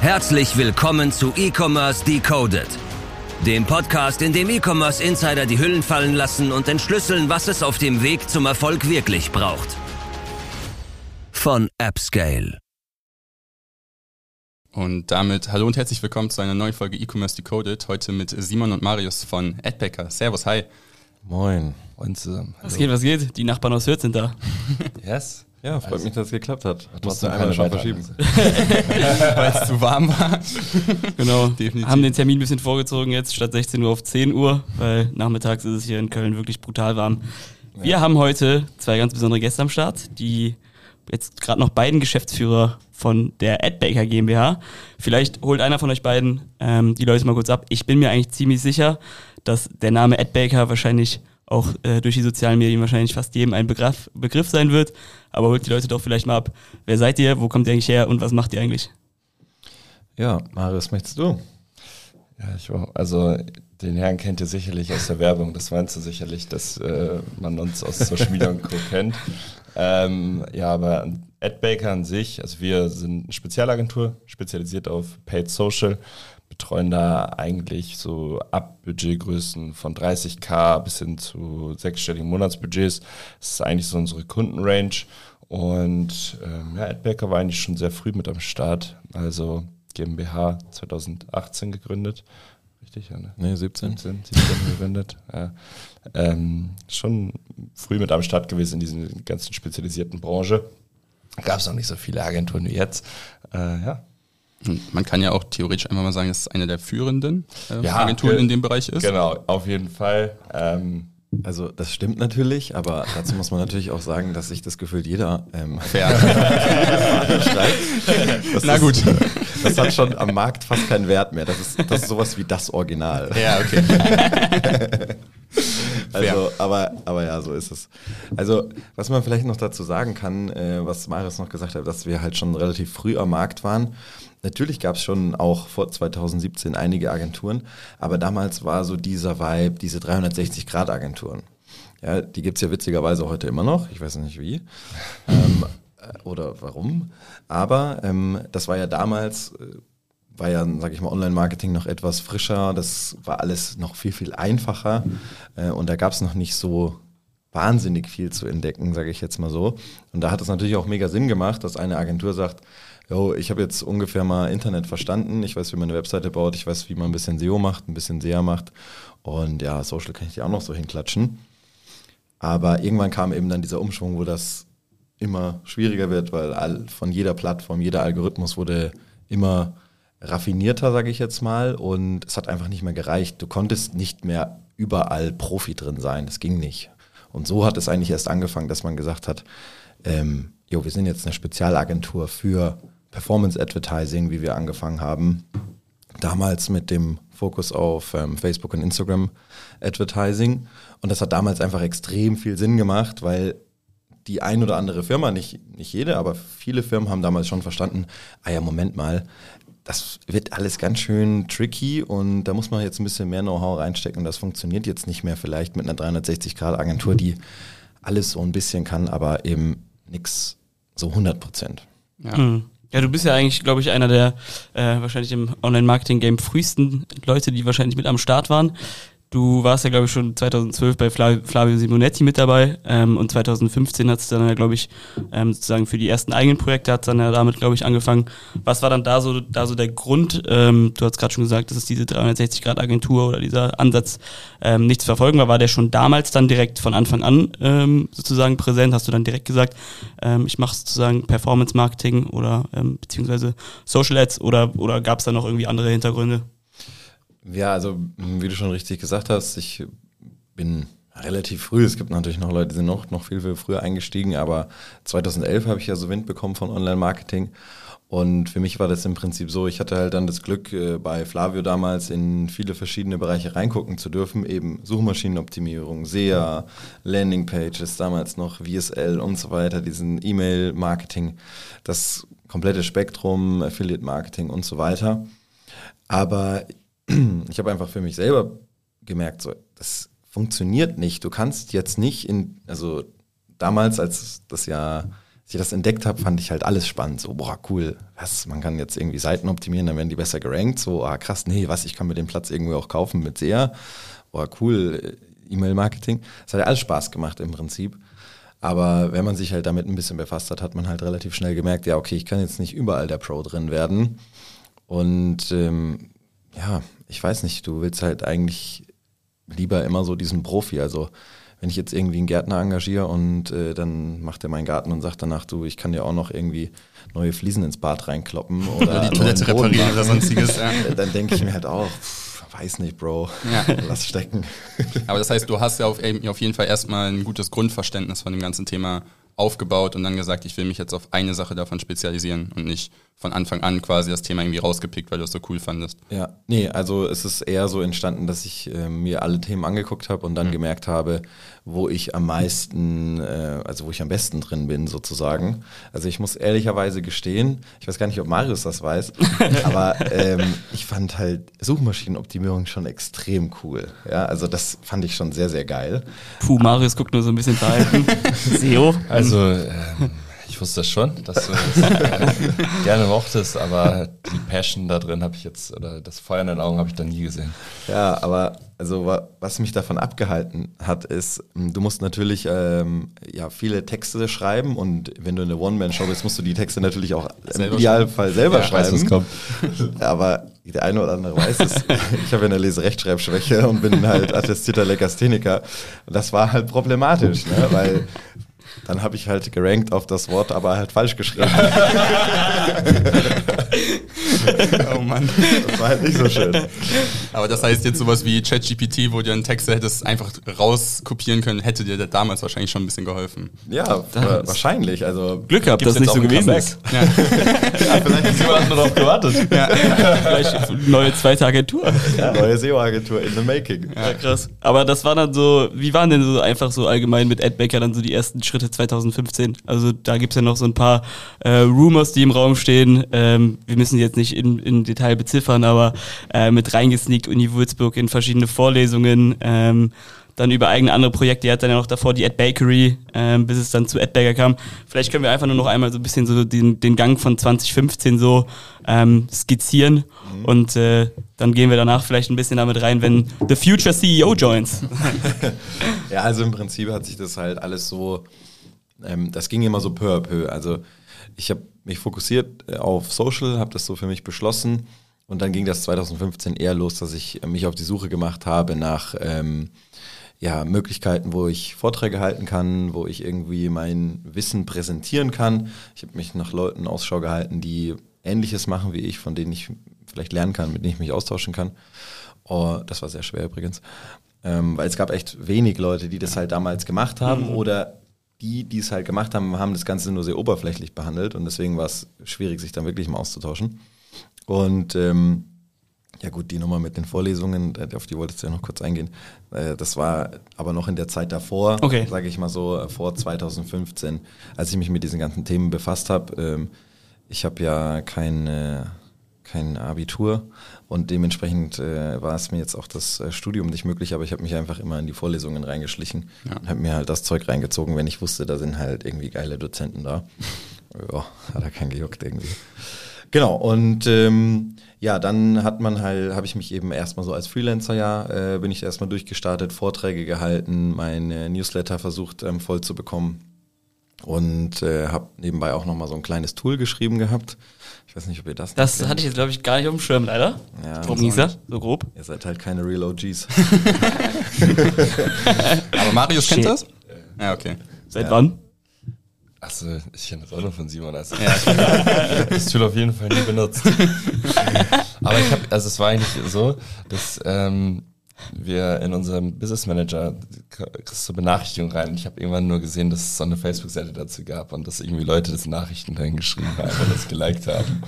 Herzlich willkommen zu E-Commerce Decoded, dem Podcast, in dem E-Commerce Insider die Hüllen fallen lassen und entschlüsseln, was es auf dem Weg zum Erfolg wirklich braucht. Von AppScale. Und damit hallo und herzlich willkommen zu einer neuen Folge E-Commerce Decoded. Heute mit Simon und Marius von AdPacker. Servus, hi. Moin. Und zusammen. Was geht, was geht? Die Nachbarn aus Hürth sind da. Yes. Ja, freut mich, dass es geklappt hat. Du einmal keine schon verschieben. Weil es zu warm war. Genau. Definitiv. Haben den Termin ein bisschen vorgezogen jetzt statt 16 Uhr auf 10 Uhr, weil nachmittags ist es hier in Köln wirklich brutal warm. Wir haben heute zwei ganz besondere Gäste am Start, die jetzt gerade noch beiden Geschäftsführer von der AdBaker GmbH. Vielleicht holt einer von euch beiden ähm, die Leute mal kurz ab. Ich bin mir eigentlich ziemlich sicher, dass der Name AdBaker wahrscheinlich auch äh, durch die sozialen Medien wahrscheinlich fast jedem ein Begriff, Begriff sein wird. Aber holt die Leute doch vielleicht mal ab. Wer seid ihr? Wo kommt ihr eigentlich her? Und was macht ihr eigentlich? Ja, Marius, möchtest du? Ja, ich war, also den Herrn kennt ihr sicherlich aus der Werbung. Das meinst du sicherlich, dass äh, man uns aus Social Media und Co. kennt. Ähm, ja, aber AdBaker an sich, also wir sind eine Spezialagentur, spezialisiert auf Paid Social, betreuen da eigentlich so ab Budgetgrößen von 30k bis hin zu sechsstelligen Monatsbudgets. Das ist eigentlich so unsere Kundenrange. Und ähm, ja, AdBaker war eigentlich schon sehr früh mit am Start. Also GmbH 2018 gegründet. Richtig, ja, ne? Nee, 17. 17, 17 gegründet. Ja. Ähm, schon früh mit am Start gewesen in dieser ganzen spezialisierten Branche. Gab es noch nicht so viele Agenturen wie jetzt. Äh, ja. Man kann ja auch theoretisch einfach mal sagen, dass es eine der führenden äh, Ja, Agenturen ge- in dem Bereich ist. Genau, auf jeden Fall. Ähm, Also das stimmt natürlich, aber dazu muss man natürlich auch sagen, dass sich das gefühlt jeder ähm, schreibt. Na ist- gut. Das hat schon am Markt fast keinen Wert mehr. Das ist, das ist sowas wie das Original. ja, okay. Also, aber, aber ja, so ist es. Also, was man vielleicht noch dazu sagen kann, äh, was Marius noch gesagt hat, dass wir halt schon relativ früh am Markt waren. Natürlich gab es schon auch vor 2017 einige Agenturen, aber damals war so dieser Vibe, diese 360-Grad-Agenturen. Ja, die gibt's ja witzigerweise heute immer noch, ich weiß nicht wie. ähm, äh, oder warum. Aber ähm, das war ja damals, äh, war ja, sag ich mal, Online-Marketing noch etwas frischer. Das war alles noch viel, viel einfacher. Äh, und da gab es noch nicht so wahnsinnig viel zu entdecken, sage ich jetzt mal so. Und da hat es natürlich auch mega Sinn gemacht, dass eine Agentur sagt, yo, ich habe jetzt ungefähr mal Internet verstanden, ich weiß, wie man eine Webseite baut, ich weiß, wie man ein bisschen SEO macht, ein bisschen SEA macht. Und ja, Social kann ich dir auch noch so hinklatschen. Aber irgendwann kam eben dann dieser Umschwung, wo das immer schwieriger wird, weil all, von jeder Plattform, jeder Algorithmus wurde immer raffinierter, sage ich jetzt mal, und es hat einfach nicht mehr gereicht. Du konntest nicht mehr überall Profi drin sein, das ging nicht. Und so hat es eigentlich erst angefangen, dass man gesagt hat, ähm, jo, wir sind jetzt eine Spezialagentur für Performance Advertising, wie wir angefangen haben. Damals mit dem Fokus auf ähm, Facebook und Instagram Advertising. Und das hat damals einfach extrem viel Sinn gemacht, weil die ein oder andere Firma, nicht, nicht jede, aber viele Firmen haben damals schon verstanden, ah ja, Moment mal, das wird alles ganz schön tricky und da muss man jetzt ein bisschen mehr Know-how reinstecken und das funktioniert jetzt nicht mehr vielleicht mit einer 360-Grad-Agentur, die alles so ein bisschen kann, aber eben nichts so 100 Prozent. Ja. Mhm. Ja, du bist ja eigentlich, glaube ich, einer der äh, wahrscheinlich im Online-Marketing-Game frühesten Leute, die wahrscheinlich mit am Start waren. Du warst ja, glaube ich, schon 2012 bei Fla Flavio Simonetti mit dabei ähm, und 2015 hat es dann ja, glaube ich, ähm, sozusagen für die ersten eigenen Projekte hat dann ja damit, glaube ich, angefangen. Was war dann da so, da so der Grund? Ähm, du hast gerade schon gesagt, dass es diese 360-Grad-Agentur oder dieser Ansatz ähm, nicht zu verfolgen war. War der schon damals dann direkt von Anfang an ähm, sozusagen präsent? Hast du dann direkt gesagt, ähm, ich mache sozusagen Performance-Marketing oder ähm, beziehungsweise Social Ads oder, oder gab es da noch irgendwie andere Hintergründe? Ja, also mh, wie du schon richtig gesagt hast, ich bin relativ früh, es gibt natürlich noch Leute, die sind noch, noch viel, viel früher eingestiegen, aber 2011 habe ich ja so Wind bekommen von Online-Marketing und für mich war das im Prinzip so, ich hatte halt dann das Glück, äh, bei Flavio damals in viele verschiedene Bereiche reingucken zu dürfen, eben Suchmaschinenoptimierung, SEA, Landingpages, damals noch VSL und so weiter, diesen E-Mail-Marketing, das komplette Spektrum, Affiliate-Marketing und so weiter. Aber ich habe einfach für mich selber gemerkt, so, das funktioniert nicht. Du kannst jetzt nicht in, also damals, als das ja als ich das entdeckt habe, fand ich halt alles spannend. So, boah, cool, was, man kann jetzt irgendwie Seiten optimieren, dann werden die besser gerankt. So, ah, krass, nee, was, ich kann mir den Platz irgendwie auch kaufen mit SEA. Boah, cool, äh, E-Mail-Marketing. Das hat ja alles Spaß gemacht im Prinzip. Aber wenn man sich halt damit ein bisschen befasst hat, hat man halt relativ schnell gemerkt, ja, okay, ich kann jetzt nicht überall der Pro drin werden. Und ähm, ja, ich weiß nicht, du willst halt eigentlich lieber immer so diesen Profi. Also wenn ich jetzt irgendwie einen Gärtner engagiere und äh, dann macht er meinen Garten und sagt danach, du, ich kann dir auch noch irgendwie neue Fliesen ins Bad reinkloppen oder die Toilette reparieren oder sonstiges. Ja. Dann denke ich mir halt auch, pff, weiß nicht, Bro, Ja. lass stecken. Aber das heißt, du hast ja auf, auf jeden Fall erstmal ein gutes Grundverständnis von dem ganzen Thema aufgebaut und dann gesagt, ich will mich jetzt auf eine Sache davon spezialisieren und nicht von Anfang an quasi das Thema irgendwie rausgepickt, weil du es so cool fandest. Ja, nee, also es ist eher so entstanden, dass ich äh, mir alle Themen angeguckt habe und dann Mhm. gemerkt habe, wo ich am meisten, äh, also wo ich am besten drin bin sozusagen. Also ich muss ehrlicherweise gestehen, ich weiß gar nicht, ob Marius das weiß, aber ähm, ich fand halt Suchmaschinenoptimierung schon extrem cool. Ja, also das fand ich schon sehr, sehr geil. Puh, Marius guckt nur so ein bisschen verhalten. SEO. Also, ähm, ich wusste das schon, dass du das gerne, gerne mochtest, aber die Passion da drin habe ich jetzt, oder das Feuer in den Augen habe ich da nie gesehen. Ja, aber also wa- was mich davon abgehalten hat, ist, m, du musst natürlich ähm, ja, viele Texte schreiben und wenn du eine One-Man-Show bist, musst du die Texte natürlich auch im Idealfall selber Ja, weiß, schreiben. was kommt. Aber der eine oder andere weiß es. Ich habe ja eine Leserechtschreibschwäche und bin halt attestierter Legastheniker. Das war halt problematisch, ne? weil dann habe ich halt gerankt auf das Wort, aber halt falsch geschrieben. Oh Mann. Das war halt nicht so schön. Aber das heißt jetzt sowas wie ChatGPT, wo du einen Text hättest einfach rauskopieren können, hätte dir das damals wahrscheinlich schon ein bisschen geholfen. Ja, wa- wahrscheinlich. Also Glück gehabt, dass es nicht so gewesen ist. ja, vielleicht Jemand hat nur darauf gewartet. Vielleicht neue zweite Agentur. ja, neue SEO-Agentur in the making. Ja, krass. Aber das war dann so, wie waren denn so einfach so allgemein mit Adbacker dann so die ersten Schritte 2015? Also da gibt's ja noch so ein paar äh, Rumors, die im Raum stehen. Ähm, wir müssen jetzt nicht in, in Detail beziffern, aber äh, mit reingesneakt Uni Würzburg in verschiedene Vorlesungen. Ähm, dann über eigene andere Projekte. Er hat dann ja noch davor die Ad Bakery, ähm, bis es dann zu Adbaker kam. Vielleicht können wir einfach nur noch einmal so ein bisschen so den, den Gang von 2015 so ähm, skizzieren und äh, dann gehen wir danach vielleicht ein bisschen damit rein, wenn The Future CEO joins. Ja, also im Prinzip hat sich das halt alles so, ähm, das ging immer so peu à peu. Also ich habe mich fokussiert äh, auf Social, habe das so für mich beschlossen und dann ging das 2015 eher los, dass ich äh, mich auf die Suche gemacht habe nach ähm, ja, Möglichkeiten, wo ich Vorträge halten kann, wo ich irgendwie mein Wissen präsentieren kann. Ich habe mich nach Leuten Ausschau gehalten, die Ähnliches machen wie ich, von denen ich vielleicht lernen kann, mit denen ich mich austauschen kann. Oh, das war sehr schwer übrigens. Ähm, weil es gab echt wenig Leute, die das halt damals gemacht haben oder die, die es halt gemacht haben, haben das Ganze nur sehr oberflächlich behandelt und deswegen war es schwierig, sich dann wirklich mal auszutauschen. Und ähm, ja gut, die Nummer mit den Vorlesungen, äh, auf die wolltest du ja noch kurz eingehen. Äh, Das war aber noch in der Zeit davor, Okay. sage ich mal so, äh, vor 2015, als ich mich mit diesen ganzen Themen befasst habe. Ähm, Ich habe ja kein, kein Abitur und dementsprechend äh, war es mir jetzt auch das äh, Studium nicht möglich, aber ich habe mich einfach immer in die Vorlesungen reingeschlichen und habe mir halt das Zeug reingezogen, wenn ich wusste, da sind halt irgendwie geile Dozenten da. Ja, hat er keinen gejuckt irgendwie. Genau, und ähm, ja, dann hat man halt, habe ich mich eben erstmal so als Freelancer ja, äh, bin ich erstmal durchgestartet, Vorträge gehalten, meine Newsletter versucht ähm, voll zu bekommen und äh, habe nebenbei auch nochmal so ein kleines Tool geschrieben gehabt. Ich weiß nicht, ob ihr das noch Das hatte ich jetzt, glaube ich, gar nicht auf dem Schirm, leider. Ja, auch da? nicht. So grob. Ihr seid halt keine Real OGs. Aber Marius kennt Shit. das? Ja, okay. Seit wann? Achso, ich kenne das auch nur von Simon. Also ich hab das Tool auf jeden Fall nie benutzt. Aber ich habe, also es war eigentlich so, dass ähm, wir in unserem Business Manager kriegst du Benachrichtigungen rein. Und ich habe irgendwann nur gesehen, dass es so eine Facebook-Seite dazu gab und dass irgendwie Leute das Nachrichten reingeschrieben haben und das geliked haben.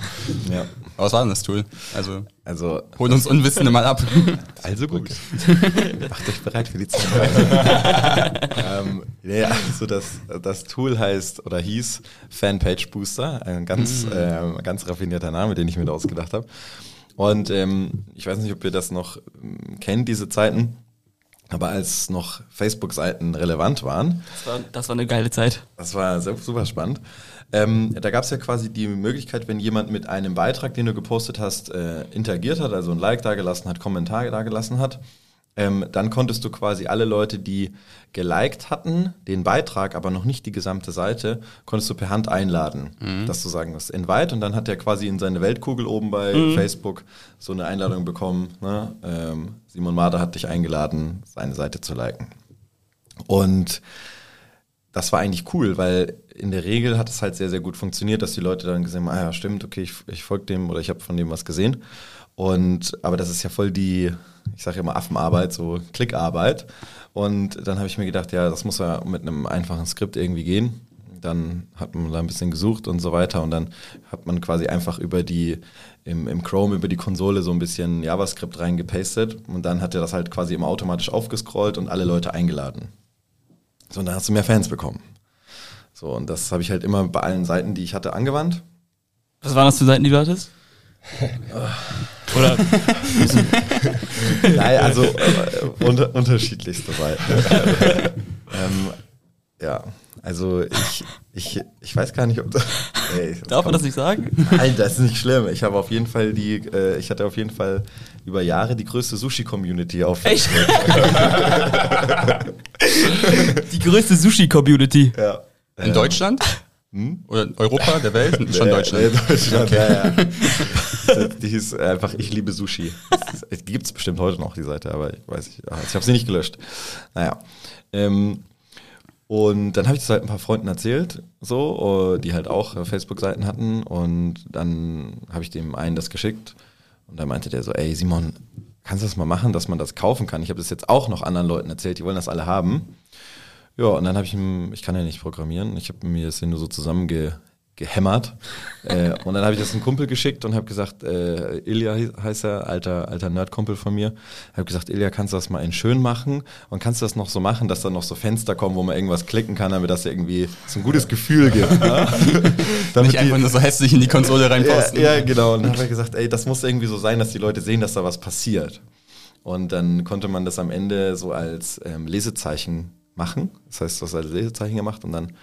ja. Aber was war denn das Tool? Also, Also, hol uns Unwissende mal ab. also gut. Macht euch bereit für die Zeit. ähm, ja, also das, das Tool heißt oder hieß Fanpage Booster, ein ganz, ähm, ganz raffinierter Name, den ich mir da ausgedacht habe. Und ähm, ich weiß nicht, ob ihr das noch ähm, kennt, diese Zeiten. Aber als noch Facebook-Seiten relevant waren, Das war, das war eine geile Zeit. das war super spannend. Ähm, da gab es ja quasi die Möglichkeit, wenn jemand mit einem Beitrag, den du gepostet hast, äh, interagiert hat, also ein Like dagelassen hat, Kommentar dagelassen hat, ähm, dann konntest du quasi alle Leute, die geliked hatten, den Beitrag, aber noch nicht die gesamte Seite, konntest du per Hand einladen, dass du sagen musst, invite und dann hat er quasi in seine Weltkugel oben bei Facebook so eine Einladung bekommen. Ne? Ähm, Simon Mader hat dich eingeladen, seine Seite zu liken. Und das war eigentlich cool, weil in der Regel hat es halt sehr, sehr gut funktioniert, dass die Leute dann gesehen haben, ah ja, stimmt, okay, ich, ich folge dem oder ich habe von dem was gesehen. Und aber das ist ja voll die, ich sage immer Affenarbeit, so Klickarbeit. Und dann habe ich mir gedacht, ja, das muss ja mit einem einfachen Skript irgendwie gehen. Dann hat man da ein bisschen gesucht und so weiter und dann hat man quasi einfach über die, im, im Chrome, über die Konsole so ein bisschen JavaScript reingepastet und dann hat er das halt quasi immer automatisch aufgescrollt und alle Leute eingeladen. So, und dann hast du mehr Fans bekommen. So, und das habe ich halt immer bei allen Seiten, die ich hatte, angewandt. Was waren das für Seiten, die du hattest? Oder Nein, also äh, unter, unterschiedlichste Seiten. ähm, ja, also ich, ich, ich weiß gar nicht, ob das. Ey, das darf man das nicht sagen? Nein, das ist nicht schlimm. Ich habe auf jeden Fall die, äh, ich hatte auf jeden Fall über Jahre die größte Sushi-Community auf Echt? Die größte Sushi-Community. Ja. In Deutschland? Oder Europa, der Welt? Schon Nee, Deutschland. Nee, Deutschland, ja, ja. die hieß einfach Ich liebe Sushi. Gibt es bestimmt heute noch, die Seite, aber ich weiß nicht. Ich habe sie nicht gelöscht. Naja. Ähm, und dann habe ich das halt ein paar Freunden erzählt, so, äh, die halt auch äh, Facebook-Seiten hatten. Und dann habe ich dem einen das geschickt. Und dann meinte der so, ey Simon, kannst du das mal machen, dass man das kaufen kann? Ich habe das jetzt auch noch anderen Leuten erzählt, die wollen das alle haben. Ja, und dann habe ich ihm, ich kann ja nicht programmieren, ich habe mir das hier nur so zusammenge gehämmert. äh, und dann habe ich das einem Kumpel geschickt und habe gesagt, äh, Ilja heißt er, alter, alter Nerdkumpel von mir, habe gesagt, Ilja, kannst du das mal in schön machen und kannst du das noch so machen, dass da noch so Fenster kommen, wo man irgendwas klicken kann, damit das irgendwie so ein gutes Gefühl gibt. ne? Damit Nicht einfach nur so hässlich in die Konsole reinposten. ja, ja, genau. Und dann habe ich gesagt, ey, das muss irgendwie so sein, dass die Leute sehen, dass da was passiert. Und dann konnte man das am Ende so als ähm, Lesezeichen machen. Das heißt, du hast als Lesezeichen gemacht und dann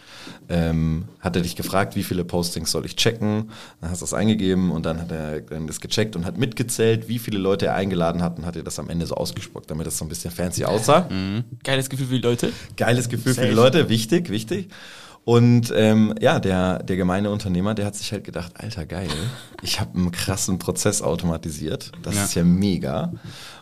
ähm, hat er dich gefragt, wie viele Postings soll ich checken. Dann hast du das eingegeben und dann hat er dann das gecheckt und hat mitgezählt, wie viele Leute er eingeladen hat und hat dir das am Ende so ausgespuckt, damit das so ein bisschen fancy aussah. Geiles Gefühl für die Leute. Geiles Gefühl für die Safe. Leute, wichtig, wichtig. Und ähm, ja, der, der gemeine Unternehmer, der hat sich halt gedacht, alter geil, ich habe einen krassen Prozess automatisiert. Das Ja. ist ja mega.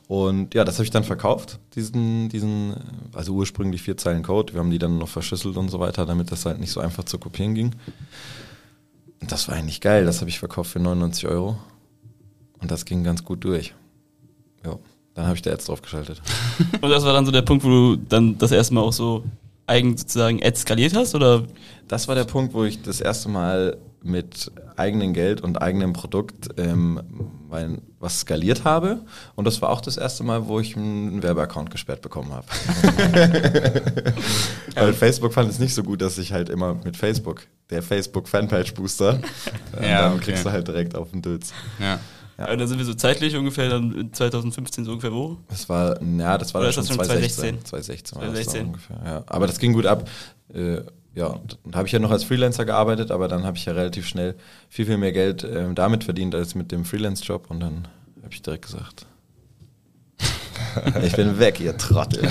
Und ja, das habe ich dann verkauft, diesen, diesen, also ursprünglich vier Zeilen Code. Wir haben die dann noch verschlüsselt und so weiter, damit das halt nicht so einfach zu kopieren ging. Und das war eigentlich geil. Das habe ich verkauft für 99 Euro. Und das ging ganz gut durch. Ja, dann habe ich da Ads draufgeschaltet. Und das war dann so der Punkt, wo du dann das erste Mal auch so eigen sozusagen Ads skaliert hast? Oder Das war der Punkt, wo ich das erste Mal mit eigenem Geld und eigenem Produkt ähm, mein, was skaliert habe. Und das war auch das erste Mal, wo ich einen Werbeaccount gesperrt bekommen habe. Weil Facebook fand es nicht so gut, dass ich halt immer mit Facebook, der Facebook Fanpage Booster, äh, Ja, dann okay. kriegst du halt direkt auf den Dötz. Ja. Ja. Ja. dann sind wir so zeitlich ungefähr dann in 2015 so ungefähr wo? Das war, ja, das war Oder dann schon das schon 2016. 2016 war das 2016. dann ungefähr, ja. Aber das ging gut ab. Äh, ja, dann habe ich ja noch als Freelancer gearbeitet, aber dann habe ich ja relativ schnell viel, viel mehr Geld ähm, damit verdient als mit dem Freelance-Job und dann habe ich direkt gesagt, ich bin weg, ihr Trottel.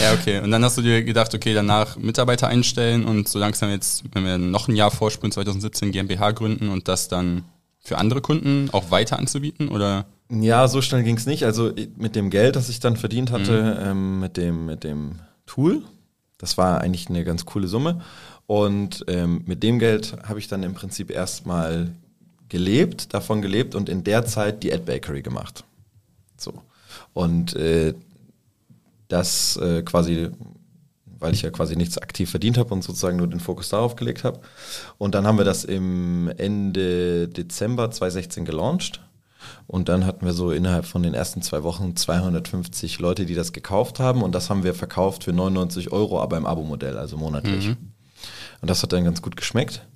Ja, okay. Und dann hast du dir gedacht, okay, danach Mitarbeiter einstellen und so langsam jetzt, wenn wir noch ein Jahr vorspulen, 2017 GmbH gründen und das dann für andere Kunden auch weiter anzubieten? Oder? Ja, so schnell ging es nicht. Also mit dem Geld, das ich dann verdient hatte, ähm, mit, dem, mit dem Tool, das war eigentlich eine ganz coole Summe. Und ähm, mit dem Geld habe ich dann im Prinzip erstmal gelebt, davon gelebt und in der Zeit die Ad Bakery gemacht. So. Und äh, das äh, quasi, weil ich ja quasi nichts aktiv verdient habe und sozusagen nur den Fokus darauf gelegt habe. Und dann haben wir das im Ende Dezember 2016 gelauncht. Und dann hatten wir so innerhalb von den ersten zwei Wochen 250 Leute, die das gekauft haben. Und das haben wir verkauft für 99 Euro, aber im Abo-Modell, also monatlich. Und das hat dann ganz gut geschmeckt.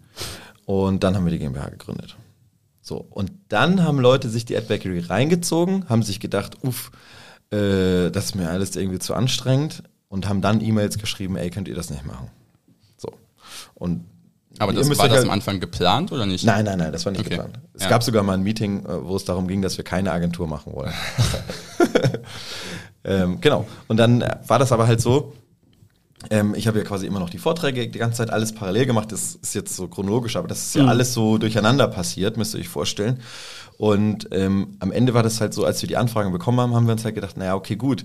Und dann haben wir die GmbH gegründet. So, und dann haben Leute sich die Ad Bakery reingezogen, haben sich gedacht, uff, äh, das ist mir alles irgendwie zu anstrengend und haben dann E-Mails geschrieben, ey, könnt ihr das nicht machen? So. Und Aber das, war das halt- am Anfang geplant oder nicht? Nein, nein, nein, das war nicht Okay. geplant. Es Ja. gab sogar mal ein Meeting, äh, wo es darum ging, dass wir keine Agentur machen wollen. ähm, genau. Und dann äh, war das aber halt so, ähm, ich habe ja quasi immer noch die Vorträge die ganze Zeit alles parallel gemacht. Das ist jetzt so chronologisch, aber das ist ja Mhm. alles so durcheinander passiert, müsst ihr euch vorstellen. Und ähm, am Ende war das halt so, als wir die Anfragen bekommen haben, haben wir uns halt gedacht, naja, okay, gut.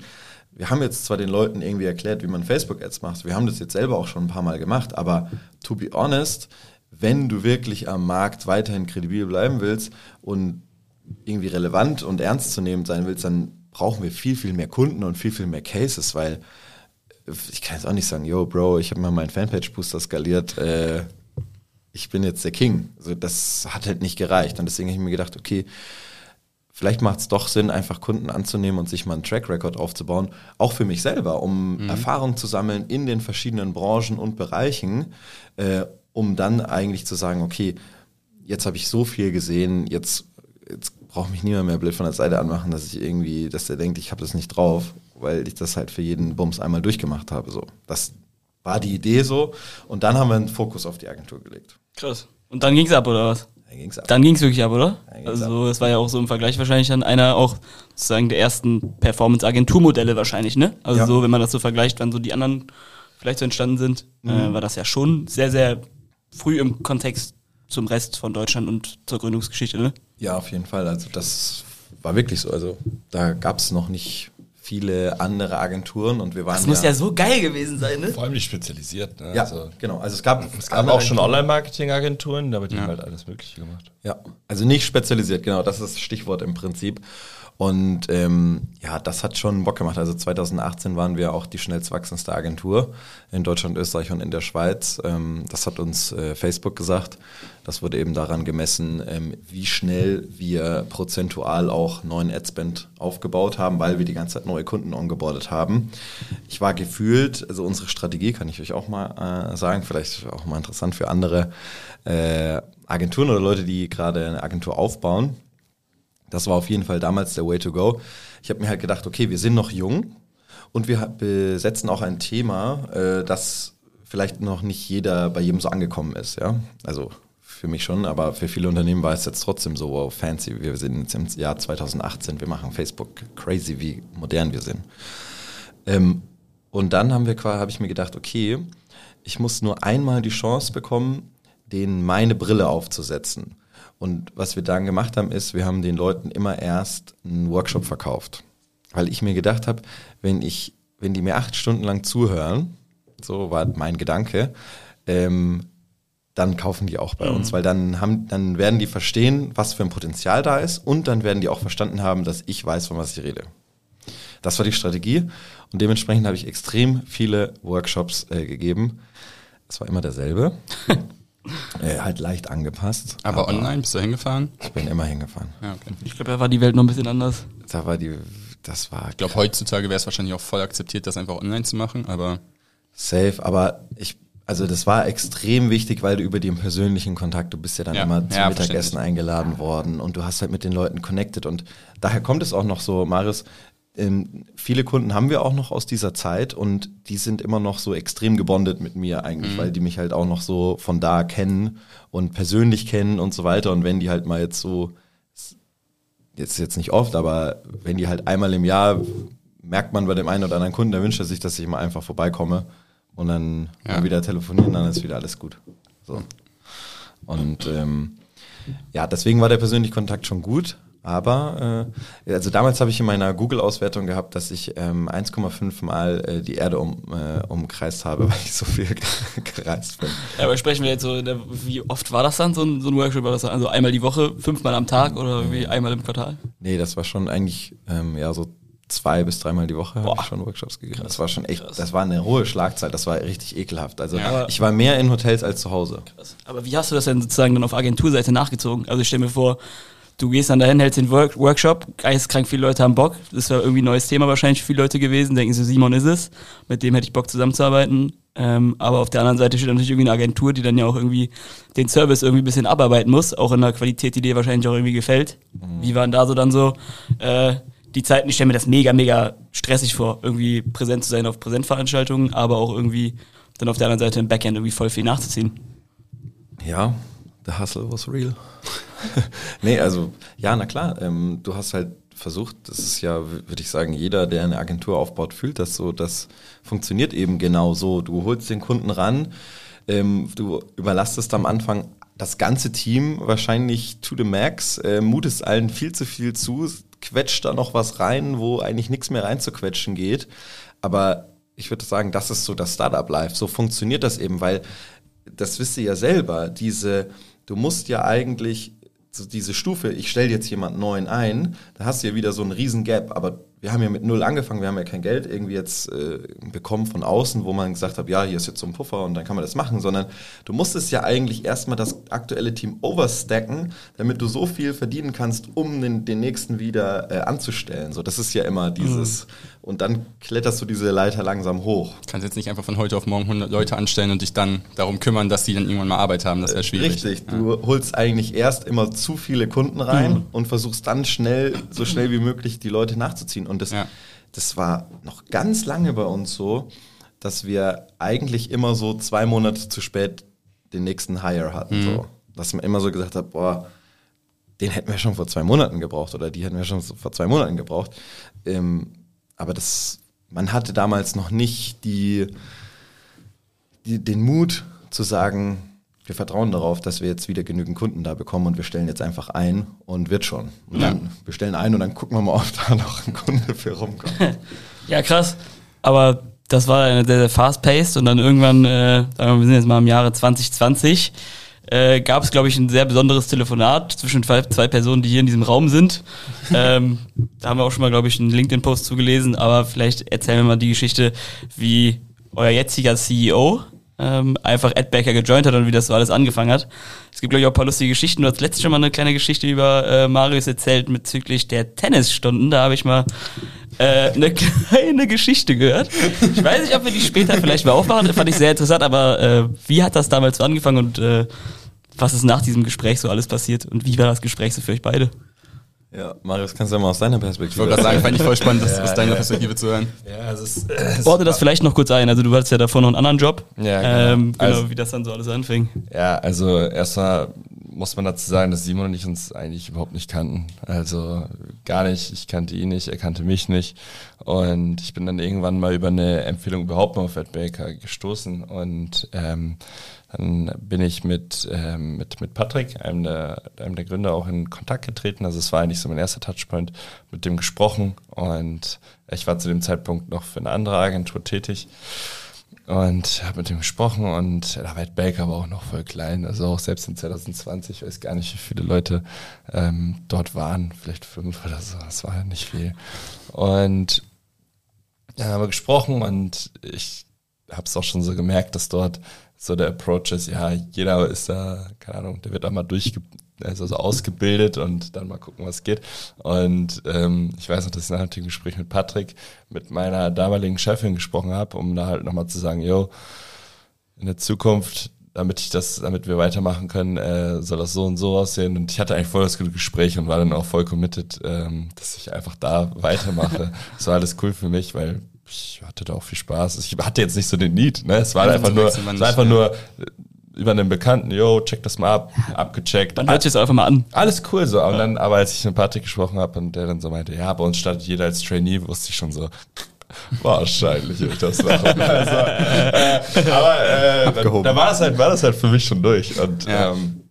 Wir haben jetzt zwar den Leuten irgendwie erklärt, wie man Facebook-Ads macht. Wir haben das jetzt selber auch schon ein paar Mal gemacht, aber to be honest, wenn du wirklich am Markt weiterhin kredibil bleiben willst und irgendwie relevant und ernst zu nehmen sein willst, dann brauchen wir viel, viel mehr Kunden und viel, viel mehr Cases, weil ich kann jetzt auch nicht sagen, yo, Bro, ich habe mal meinen Fanpage-Booster skaliert, äh, ich bin jetzt der King. Also das hat halt nicht gereicht. Und deswegen habe ich mir gedacht, okay, vielleicht macht es doch Sinn, einfach Kunden anzunehmen und sich mal einen Track Record aufzubauen, auch für mich selber, um Erfahrung zu sammeln in den verschiedenen Branchen und Bereichen, äh, um dann eigentlich zu sagen, okay, jetzt habe ich so viel gesehen, jetzt, jetzt braucht mich niemand mehr blöd von der Seite anmachen, dass ich irgendwie, dass der denkt, ich habe das nicht drauf, weil ich das halt für jeden Bums einmal durchgemacht habe. So. Das war die Idee so. Und dann haben wir einen Fokus auf die Agentur gelegt. Krass. Und dann ging's ab, oder was? Dann ging's ab. Dann ging's wirklich ab, oder? Also es war ja auch so im Vergleich wahrscheinlich dann einer auch sozusagen der ersten Performance-Agenturmodelle wahrscheinlich, ne? Also Ja. so, wenn man das so vergleicht, wann so die anderen vielleicht so entstanden sind, Mhm. äh, war das ja schon sehr, sehr früh im Kontext zum Rest von Deutschland und zur Gründungsgeschichte, ne? Ja, auf jeden Fall. Also das war wirklich so. Also da gab es noch nicht viele andere Agenturen und wir waren Das muss ja so geil gewesen sein, ne? Vor allem nicht spezialisiert. Ne? ja, Also, genau. Also es gab, es gab auch schon Online-Marketing-Agenturen, aber die haben halt alles Mögliche gemacht. Ja, also nicht spezialisiert, genau, das ist das Stichwort im Prinzip. Und ähm, ja, das hat schon Bock gemacht. Also 2018 waren wir auch die schnellst wachsendste Agentur in Deutschland, Österreich und in der Schweiz. Ähm, das hat uns äh, Facebook gesagt. Das wurde eben daran gemessen, ähm, wie schnell wir prozentual auch neuen Adspend aufgebaut haben, weil wir die ganze Zeit neue Kunden ongeboardet haben. Ich war gefühlt, also unsere Strategie kann ich euch auch mal äh, sagen, vielleicht auch mal interessant für andere äh, Agenturen oder Leute, die gerade eine Agentur aufbauen. Das war auf jeden Fall damals der Way to go. Ich habe mir halt gedacht, okay, wir sind noch jung und wir besetzen auch ein Thema, äh, das vielleicht noch nicht jeder bei jedem so angekommen ist. Ja, also für mich schon, aber für viele Unternehmen war es jetzt trotzdem so wow, fancy. Wir sind jetzt im Jahr 2018, wir machen Facebook crazy, wie modern wir sind. Ähm, und dann haben wir habe ich mir gedacht, okay, ich muss nur einmal die Chance bekommen, denen meine Brille aufzusetzen. Und was wir dann gemacht haben, ist, wir haben den Leuten immer erst einen Workshop verkauft. Weil ich mir gedacht habe, wenn ich, wenn die mir acht Stunden lang zuhören, so war mein Gedanke, ähm, dann kaufen die auch bei uns, weil dann haben, dann werden die verstehen, was für ein Potenzial da ist und dann werden die auch verstanden haben, dass ich weiß, von was ich rede. Das war die Strategie und dementsprechend habe ich extrem viele Workshops äh, gegeben. Es war immer derselbe, äh, halt leicht angepasst. Aber online bist du hingefahren? Ich bin immer hingefahren. Ja, okay. Ich glaube, da war die Welt noch ein bisschen anders. Da war die, das war Ich glaube, heutzutage wäre es wahrscheinlich auch voll akzeptiert, das einfach online zu machen, aber safe, aber ich, also das war extrem wichtig, weil du über den persönlichen Kontakt, du bist ja dann Ja, immer zum ja, Mittagessen eingeladen worden und du hast halt mit den Leuten connected und daher kommt es auch noch so, Maris, ähm, viele Kunden haben wir auch noch aus dieser Zeit und die sind immer noch so extrem gebondet mit mir Mhm. eigentlich, weil die mich halt auch noch so von da kennen und persönlich kennen und so weiter und wenn die halt mal jetzt so jetzt jetzt nicht oft, aber wenn die halt einmal im Jahr merkt man bei dem einen oder anderen Kunden, der wünscht er sich, dass ich mal einfach vorbeikomme und dann Ja. wieder telefonieren, dann ist wieder alles gut. So. Und ähm, ja, deswegen war der persönliche Kontakt schon gut. Aber äh, also damals habe ich in meiner Google-Auswertung gehabt, dass ich ähm, 1,5 Mal äh, die Erde um, äh, umkreist habe, weil ich so viel gereist bin. Ja, aber sprechen wir jetzt so, der- wie oft war das dann, so ein, so ein Workshop? War das dann also einmal die Woche, fünfmal am Tag oder irgendwie einmal im Quartal? Nee, das war schon eigentlich ähm, ja so zwei bis dreimal die Woche habe ich schon Workshops gegeben. Das war schon echt, krass. das war eine hohe Schlagzeit, das war richtig ekelhaft. Also Ja. ich war mehr in Hotels als zu Hause. Krass. Aber wie hast du das denn sozusagen dann auf Agenturseite nachgezogen? Also ich stell mir vor, du gehst dann dahin, hältst den Work Workshop, geisteskrank viele Leute haben Bock. Das war irgendwie ein neues Thema wahrscheinlich für viele Leute gewesen. Denken so, Simon ist es. Mit dem hätte ich Bock zusammenzuarbeiten. Ähm, aber auf der anderen Seite steht natürlich irgendwie eine Agentur, die dann ja auch irgendwie den Service irgendwie ein bisschen abarbeiten muss, auch in einer Qualität, die dir wahrscheinlich auch irgendwie gefällt. Wie waren da so dann so äh, die Zeiten, ich stelle mir das mega, mega stressig vor, irgendwie präsent zu sein auf Präsentveranstaltungen, aber auch irgendwie dann auf der anderen Seite im Backend irgendwie voll viel nachzuziehen. Ja, the hustle was real. nee, also ja, na klar, ähm, du hast halt versucht, das ist ja, würde ich sagen, jeder, der eine Agentur aufbaut, fühlt das so, das funktioniert eben genau so. Du holst den Kunden ran, ähm, du überlastest am Anfang das ganze Team wahrscheinlich to the max, äh, mutest allen viel zu viel zu, quetscht da noch was rein, wo eigentlich nichts mehr reinzuquetschen geht. Aber ich würde sagen, das ist so das Startup-Life. So funktioniert das eben, weil das wisst ihr ja selber, diese, du musst ja eigentlich so diese Stufe, ich stelle jetzt jemand neuen ein, da hast du ja wieder so einen riesen Gap, aber wir haben ja mit null angefangen, wir haben ja kein Geld irgendwie jetzt äh, bekommen von außen, wo man gesagt hat, ja, hier ist jetzt so ein Puffer und dann kann man das machen, sondern du musstest ja eigentlich erstmal das aktuelle Team overstacken, damit du so viel verdienen kannst, um den, den nächsten wieder äh, anzustellen. So, das ist ja immer dieses, mhm und dann kletterst du diese Leiter langsam hoch. Du kannst jetzt nicht einfach von heute auf morgen 100 Leute anstellen und dich dann darum kümmern, dass die dann irgendwann mal Arbeit haben. Das wäre schwierig. Richtig, du ja. holst eigentlich erst immer zu viele Kunden rein mhm. und versuchst dann schnell, so schnell wie möglich die Leute nachzuziehen. Und das, ja. das war noch ganz lange bei uns so, dass wir eigentlich immer so zwei Monate zu spät den nächsten Hire hatten. Mhm. So. Dass man immer so gesagt hat, boah, den hätten wir schon vor zwei Monaten gebraucht oder die hätten wir schon vor zwei Monaten gebraucht. Ähm, aber das, man hatte damals noch nicht die, die, den Mut zu sagen, wir vertrauen darauf, dass wir jetzt wieder genügend Kunden da bekommen und wir stellen jetzt einfach ein und wird schon. Und ja. dann wir stellen ein und dann gucken wir mal, ob da noch ein Kunde für rumkommt. ja, krass. Aber das war sehr, sehr fast-paced und dann irgendwann, äh, sagen wir, wir sind jetzt mal im Jahre 2020, äh, gab es, glaube ich, ein sehr besonderes Telefonat zwischen zwei, Personen, die hier in diesem Raum sind. ähm, da haben wir auch schon mal, glaube ich, einen LinkedIn-Post zugelesen, aber vielleicht erzählen wir mal die Geschichte, wie euer jetziger CEO ähm, einfach Ed Baker gejoint hat und wie das so alles angefangen hat. Es gibt, glaube ich, auch ein paar lustige Geschichten. Du hast letztes schon mal eine kleine Geschichte über äh, Marius erzählt bezüglich der Tennisstunden. Da habe ich mal äh, eine kleine Geschichte gehört. Ich weiß nicht, ob wir die später vielleicht mal aufmachen. Das fand ich sehr interessant, aber äh, wie hat das damals so angefangen und äh, was ist nach diesem Gespräch so alles passiert und wie war das Gespräch so für euch beide? Ja, Marius, kannst du ja mal aus deiner Perspektive. Ich wollte gerade sagen, fand ich voll spannend, das ja, aus deiner ja. Perspektive zu hören. Ja, es ist, es Ordne das vielleicht noch kurz ein. Also du hattest ja davor noch einen anderen Job. Ja, genau. Ähm, genau also, wie das dann so alles anfing. Ja, also erstmal muss man dazu sagen, dass Simon und ich uns eigentlich überhaupt nicht kannten. Also gar nicht. Ich kannte ihn nicht, er kannte mich nicht. Und ich bin dann irgendwann mal über eine Empfehlung überhaupt mal auf Ed Baker gestoßen und ähm, dann bin ich mit, ähm, mit, mit Patrick, einem der, einem der Gründer, auch in Kontakt getreten. Also es war eigentlich so mein erster Touchpoint, mit dem gesprochen. Und ich war zu dem Zeitpunkt noch für eine andere Agentur tätig und habe mit ihm gesprochen und da war Baker aber auch noch voll klein, also auch selbst in 2020, ich weiß gar nicht, wie viele Leute ähm, dort waren, vielleicht fünf oder so, das war nicht viel. Und dann haben wir gesprochen und ich habe es auch schon so gemerkt, dass dort so der Approach ist, ja, jeder ist da, keine Ahnung, der wird auch mal durchge also so ausgebildet und dann mal gucken, was geht. Und ähm, ich weiß noch, dass ich nach dem Gespräch mit Patrick mit meiner damaligen Chefin gesprochen habe, um da halt nochmal zu sagen, yo, in der Zukunft, damit ich das, damit wir weitermachen können, äh, soll das so und so aussehen. Und ich hatte eigentlich voll das gute Gespräch und war dann auch voll committed, ähm, dass ich einfach da weitermache. das war alles cool für mich, weil ich hatte da auch viel Spaß. Ich hatte jetzt nicht so den Need, ne? Es war ja, einfach nur, es war einfach nur äh, über einen Bekannten, yo, check das mal ab, abgecheckt. Dann hört sich das einfach mal an. Alles cool so. Und dann, aber als ich mit Patrick gesprochen habe und der dann so meinte, ja, bei uns startet jeder als Trainee, wusste ich schon so, wahrscheinlich würde ich das machen. also, äh, aber äh, da, da war das halt, war das halt für mich schon durch. Und ja. ähm,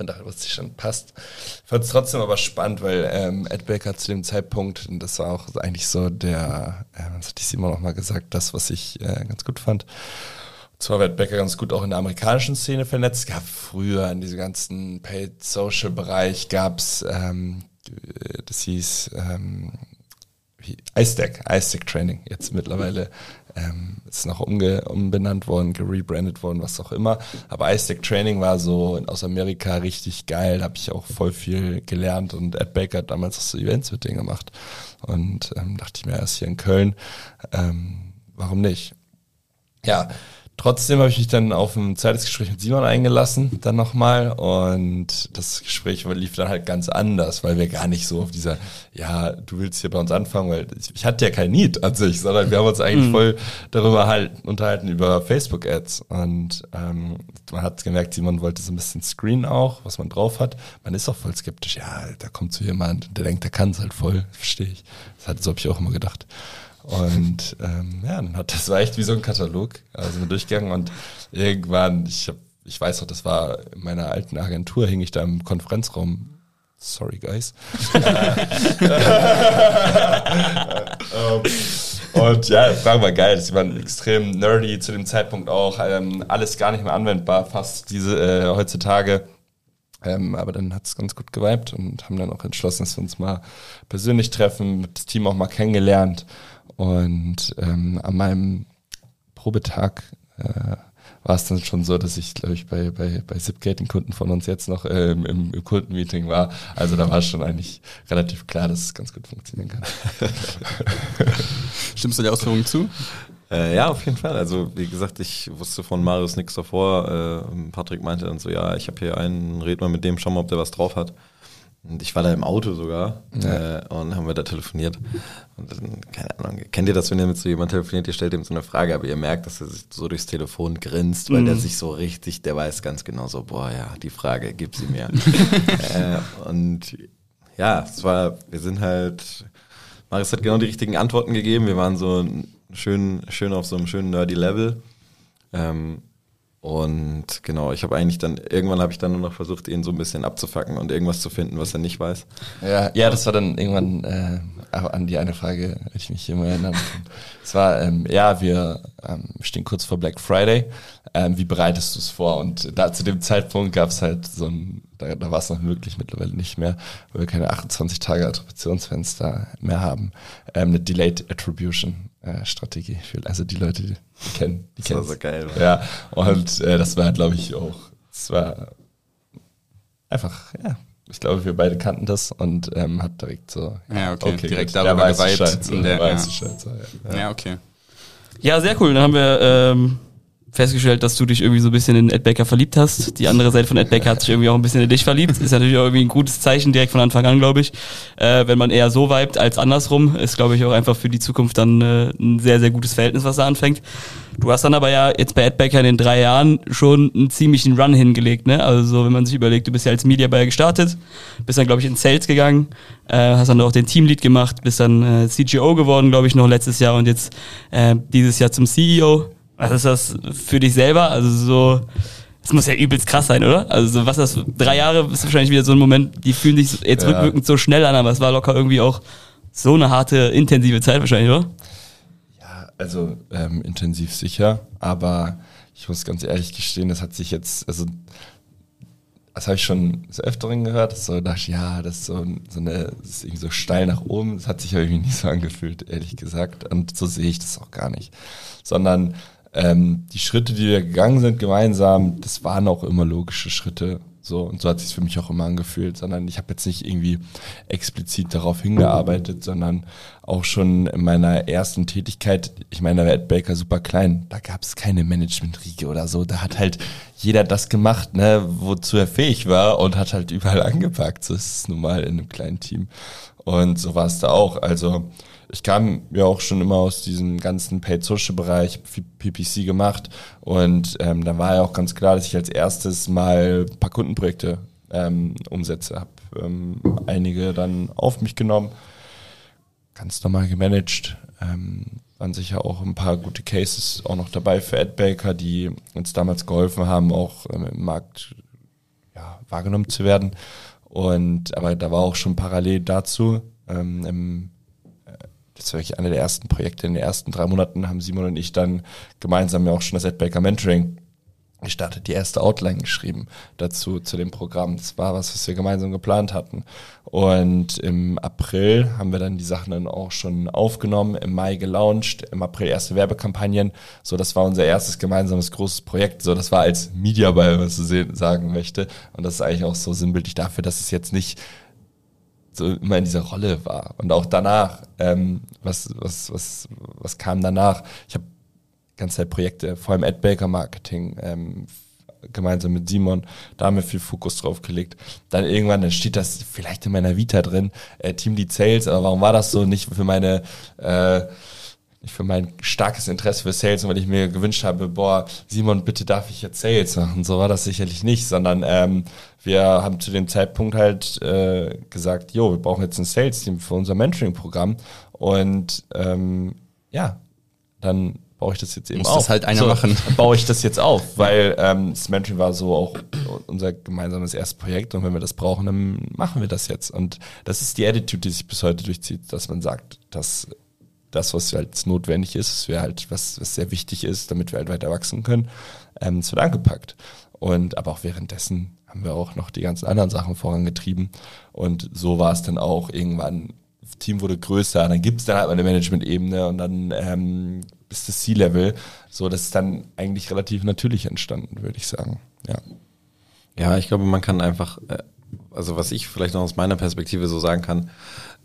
und da wusste ich schon, passt. Ich fand es trotzdem aber spannend, weil ähm, Ed Baker zu dem Zeitpunkt, und das war auch eigentlich so der, äh, das hatte ich Simon auch mal gesagt, das, was ich äh, ganz gut fand. Und zwar war Ed Baker ganz gut auch in der amerikanischen Szene vernetzt. Es gab früher in diesem ganzen Paid-Social-Bereich gab's ähm, das hieß ähm, iStack, iStack Training jetzt mittlerweile ähm, ist noch umge umbenannt worden, gerebrandet worden, was auch immer. Aber iStack Training war so aus Amerika richtig geil, habe ich auch voll viel gelernt und Ed Baker hat damals auch so Events mit denen gemacht. Und ähm, dachte ich mir, er ist hier in Köln, ähm, warum nicht? Ja, Trotzdem habe ich mich dann auf ein zweites Gespräch mit Simon eingelassen, dann nochmal. Und das Gespräch lief dann halt ganz anders, weil wir gar nicht so auf dieser, ja, du willst hier bei uns anfangen, weil ich hatte ja kein Need an sich, sondern wir haben uns eigentlich mhm. voll darüber halt unterhalten, über Facebook-Ads. Und ähm, man hat gemerkt, Simon wollte so ein bisschen Screen auch, was man drauf hat. Man ist auch voll skeptisch, ja, da kommt so jemand, der denkt, der kann es halt voll, verstehe ich. Das hat, so habe ich auch immer gedacht. Und ähm, ja, dann hat das war echt wie so ein Katalog. Also wir durchgegangen und irgendwann, ich hab, ich weiß noch, das war in meiner alten Agentur, hing ich da im Konferenzraum. Sorry, guys. und ja, das war geil. Sie waren extrem nerdy zu dem Zeitpunkt auch. Ähm, alles gar nicht mehr anwendbar, fast diese äh, heutzutage. Ähm, aber dann hat es ganz gut geweibt und haben dann auch entschlossen, dass wir uns mal persönlich treffen, das Team auch mal kennengelernt. Und ähm, an meinem Probetag äh, war es dann schon so, dass ich, glaube ich, bei, bei, bei Zipgate, den Kunden von uns jetzt noch äh, im, im Kundenmeeting war. Also da war schon eigentlich relativ klar, dass es ganz gut funktionieren kann. Stimmst du der Ausführung zu? Äh, ja, auf jeden Fall. Also wie gesagt, ich wusste von Marius nichts davor. Äh, Patrick meinte dann so, ja, ich habe hier einen, red mal mit dem, schau mal, ob der was drauf hat. Und ich war da im Auto sogar ja. äh, und haben wir da telefoniert. Und dann, keine Ahnung, kennt ihr das, wenn ihr mit so jemandem telefoniert, ihr stellt ihm so eine Frage, aber ihr merkt, dass er sich so durchs Telefon grinst, weil mhm. der sich so richtig, der weiß ganz genau so, boah, ja, die Frage, gib sie mir. äh, und ja, es war, wir sind halt, Marius hat genau die richtigen Antworten gegeben. Wir waren so schön, schön auf so einem schönen nerdy Level. Ähm, und genau, ich habe eigentlich dann, irgendwann habe ich dann nur noch versucht, ihn so ein bisschen abzufacken und irgendwas zu finden, was er nicht weiß. Ja, ja das war dann irgendwann, äh, an die eine Frage, wenn ich mich immer erinnern. es war, ähm, ja, wir ähm, stehen kurz vor Black Friday. Ähm, wie bereitest du es vor? Und da zu dem Zeitpunkt gab es halt so ein, da, da war es noch möglich, mittlerweile nicht mehr, weil wir keine 28 Tage Attributionsfenster mehr haben. Ähm, eine Delayed Attribution äh, Strategie für, also die Leute, die, die kennen, die kennen. Das war so geil. Ja, und äh, das war, glaube ich, auch, es war einfach, ja, ich glaube, wir beide kannten das und ähm, hat direkt so. Ja, okay, okay direkt gut, darüber geweiht. So, der, ja. ja. ja, okay. Ja, sehr cool. Dann haben wir ähm, festgestellt, dass du dich irgendwie so ein bisschen in Ed Becker verliebt hast. Die andere Seite von Ed Becker hat sich irgendwie auch ein bisschen in dich verliebt. Ist natürlich auch irgendwie ein gutes Zeichen direkt von Anfang an, glaube ich. Äh, wenn man eher so vibet als andersrum, ist, glaube ich, auch einfach für die Zukunft dann äh, ein sehr, sehr gutes Verhältnis, was da anfängt. Du hast dann aber ja jetzt bei Ed Becker in den drei Jahren schon einen ziemlichen Run hingelegt, ne? Also so, wenn man sich überlegt, du bist ja als Media Buyer gestartet, bist dann, glaube ich, in Sales gegangen, äh, hast dann auch den Teamlead gemacht, bist dann äh, CGO geworden, glaube ich, noch letztes Jahr und jetzt äh, dieses Jahr zum CEO was ist das für dich selber? Also so, das muss ja übelst krass sein, oder? Also so, was das, drei Jahre ist wahrscheinlich wieder so ein Moment, die fühlen sich jetzt ja. rückwirkend so schnell an, aber es war locker irgendwie auch so eine harte, intensive Zeit wahrscheinlich, oder? Ja, also ähm, intensiv sicher, aber ich muss ganz ehrlich gestehen, das hat sich jetzt, also das habe ich schon des Öfteren gehört, so dachte ich, ja, das ist so, so eine, das ist irgendwie so steil nach oben, das hat sich irgendwie nicht so angefühlt, ehrlich gesagt, und so sehe ich das auch gar nicht, sondern ähm, die Schritte, die wir gegangen sind gemeinsam, das waren auch immer logische Schritte. So, und so hat sich für mich auch immer angefühlt, sondern ich habe jetzt nicht irgendwie explizit darauf hingearbeitet, sondern auch schon in meiner ersten Tätigkeit, ich meine, da war Ed Baker super klein, da gab es keine Management-Riege oder so, da hat halt jeder das gemacht, ne, wozu er fähig war und hat halt überall angepackt. So ist es nun mal in einem kleinen Team. Und so war es da auch. Also ich kam ja auch schon immer aus diesem ganzen Paid Social Bereich, PPC gemacht und ähm, da war ja auch ganz klar, dass ich als erstes mal ein paar Kundenprojekte ähm, umsetze. Habe ähm, einige dann auf mich genommen, ganz normal gemanagt. Ähm, waren sicher auch ein paar gute Cases auch noch dabei für AdBaker, die uns damals geholfen haben, auch ähm, im Markt ja, wahrgenommen zu werden. Und aber da war auch schon parallel dazu ähm, im das war wirklich eine der ersten Projekte. In den ersten drei Monaten haben Simon und ich dann gemeinsam ja auch schon das Adbaker Mentoring gestartet, die erste Outline geschrieben dazu, zu dem Programm. Das war was, was wir gemeinsam geplant hatten. Und im April haben wir dann die Sachen dann auch schon aufgenommen, im Mai gelauncht, im April erste Werbekampagnen. So, das war unser erstes gemeinsames großes Projekt. So, das war als Media Buyer, was du sagen möchte. Und das ist eigentlich auch so sinnbildlich dafür, dass es jetzt nicht so immer in dieser Rolle war. Und auch danach, ähm, was, was, was, was kam danach? Ich habe ganze Zeit Projekte, vor allem Ad-Baker Marketing, ähm, gemeinsam mit Simon, da haben wir viel Fokus drauf gelegt. Dann irgendwann, dann steht das vielleicht in meiner Vita drin, äh, Team Lead Sales, aber warum war das so? Nicht für meine, äh, nicht für mein starkes Interesse für Sales, weil ich mir gewünscht habe, boah, Simon, bitte darf ich jetzt Sales machen. So war das sicherlich nicht, sondern ähm, wir haben zu dem Zeitpunkt halt äh, gesagt, jo, wir brauchen jetzt ein Sales-Team für unser Mentoring-Programm. Und ähm, ja, dann baue ich das jetzt eben Muss auf. das halt einer machen. Dann baue ich das jetzt auf, weil ähm, das Mentoring war so auch unser gemeinsames erstes Projekt und wenn wir das brauchen, dann machen wir das jetzt. Und das ist die Attitude, die sich bis heute durchzieht, dass man sagt, dass das, was halt notwendig ist, es wäre halt was, was sehr wichtig ist, damit wir halt weiter wachsen können, ähm, es wird angepackt. Und aber auch währenddessen haben wir auch noch die ganzen anderen Sachen vorangetrieben. Und so war es dann auch irgendwann das Team wurde größer, dann gibt es dann halt mal eine Management-Ebene und dann ähm, bis das C-Level. So, das ist dann eigentlich relativ natürlich entstanden, würde ich sagen. Ja. Ja, ich glaube, man kann einfach, äh, also was ich vielleicht noch aus meiner Perspektive so sagen kann,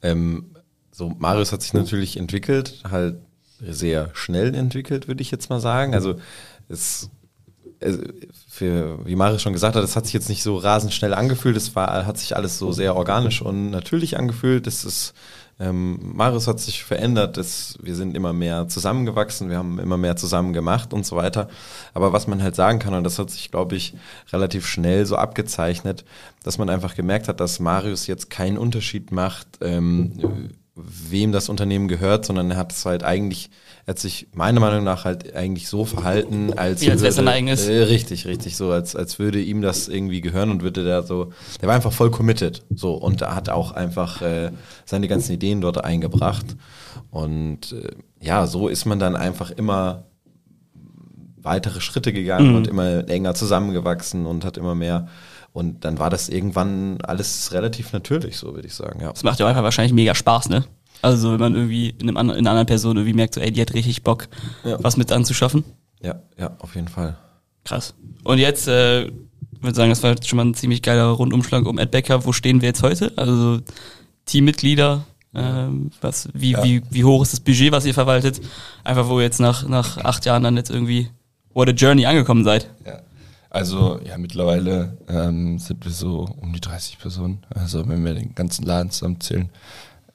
ähm, so Marius hat sich natürlich entwickelt, halt sehr schnell entwickelt, würde ich jetzt mal sagen. Also es also für, wie Marius schon gesagt hat, es hat sich jetzt nicht so rasend schnell angefühlt, es war, hat sich alles so sehr organisch und natürlich angefühlt. Es ist, ähm, Marius hat sich verändert, es, wir sind immer mehr zusammengewachsen, wir haben immer mehr zusammen gemacht und so weiter. Aber was man halt sagen kann, und das hat sich, glaube ich, relativ schnell so abgezeichnet, dass man einfach gemerkt hat, dass Marius jetzt keinen Unterschied macht, ähm, wem das Unternehmen gehört, sondern er hat es halt eigentlich, er hat sich meiner Meinung nach halt eigentlich so verhalten, als, Wie als wäre es sein eigenes. Äh, richtig, richtig, so als, als würde ihm das irgendwie gehören und würde der so, der war einfach voll committed, so und er hat auch einfach äh, seine ganzen Ideen dort eingebracht und äh, ja, so ist man dann einfach immer weitere Schritte gegangen Mhm. und immer enger zusammengewachsen und hat immer mehr und dann war das irgendwann alles relativ natürlich, so würde ich sagen, ja. Das macht ja einfach wahrscheinlich mega Spaß, ne? Also wenn man irgendwie in, einem, anderen- in einer anderen Person irgendwie merkt, so, ey, die hat richtig Bock, Ja. was mit anzuschaffen. Ja, ja, auf jeden Fall. Krass. Und jetzt, äh, würde sagen, das war schon mal ein ziemlich geiler Rundumschlag um Ed Becker. Wo stehen wir jetzt heute? Also Teammitglieder, ähm, was, wie, Ja. wie, wie hoch ist das Budget, was ihr verwaltet? Einfach, wo ihr jetzt nach, nach acht Jahren dann jetzt irgendwie What a Journey angekommen seid. Ja. Also ja, mittlerweile ähm, sind wir so um die 30 Personen, also wenn wir den ganzen Laden zusammenzählen.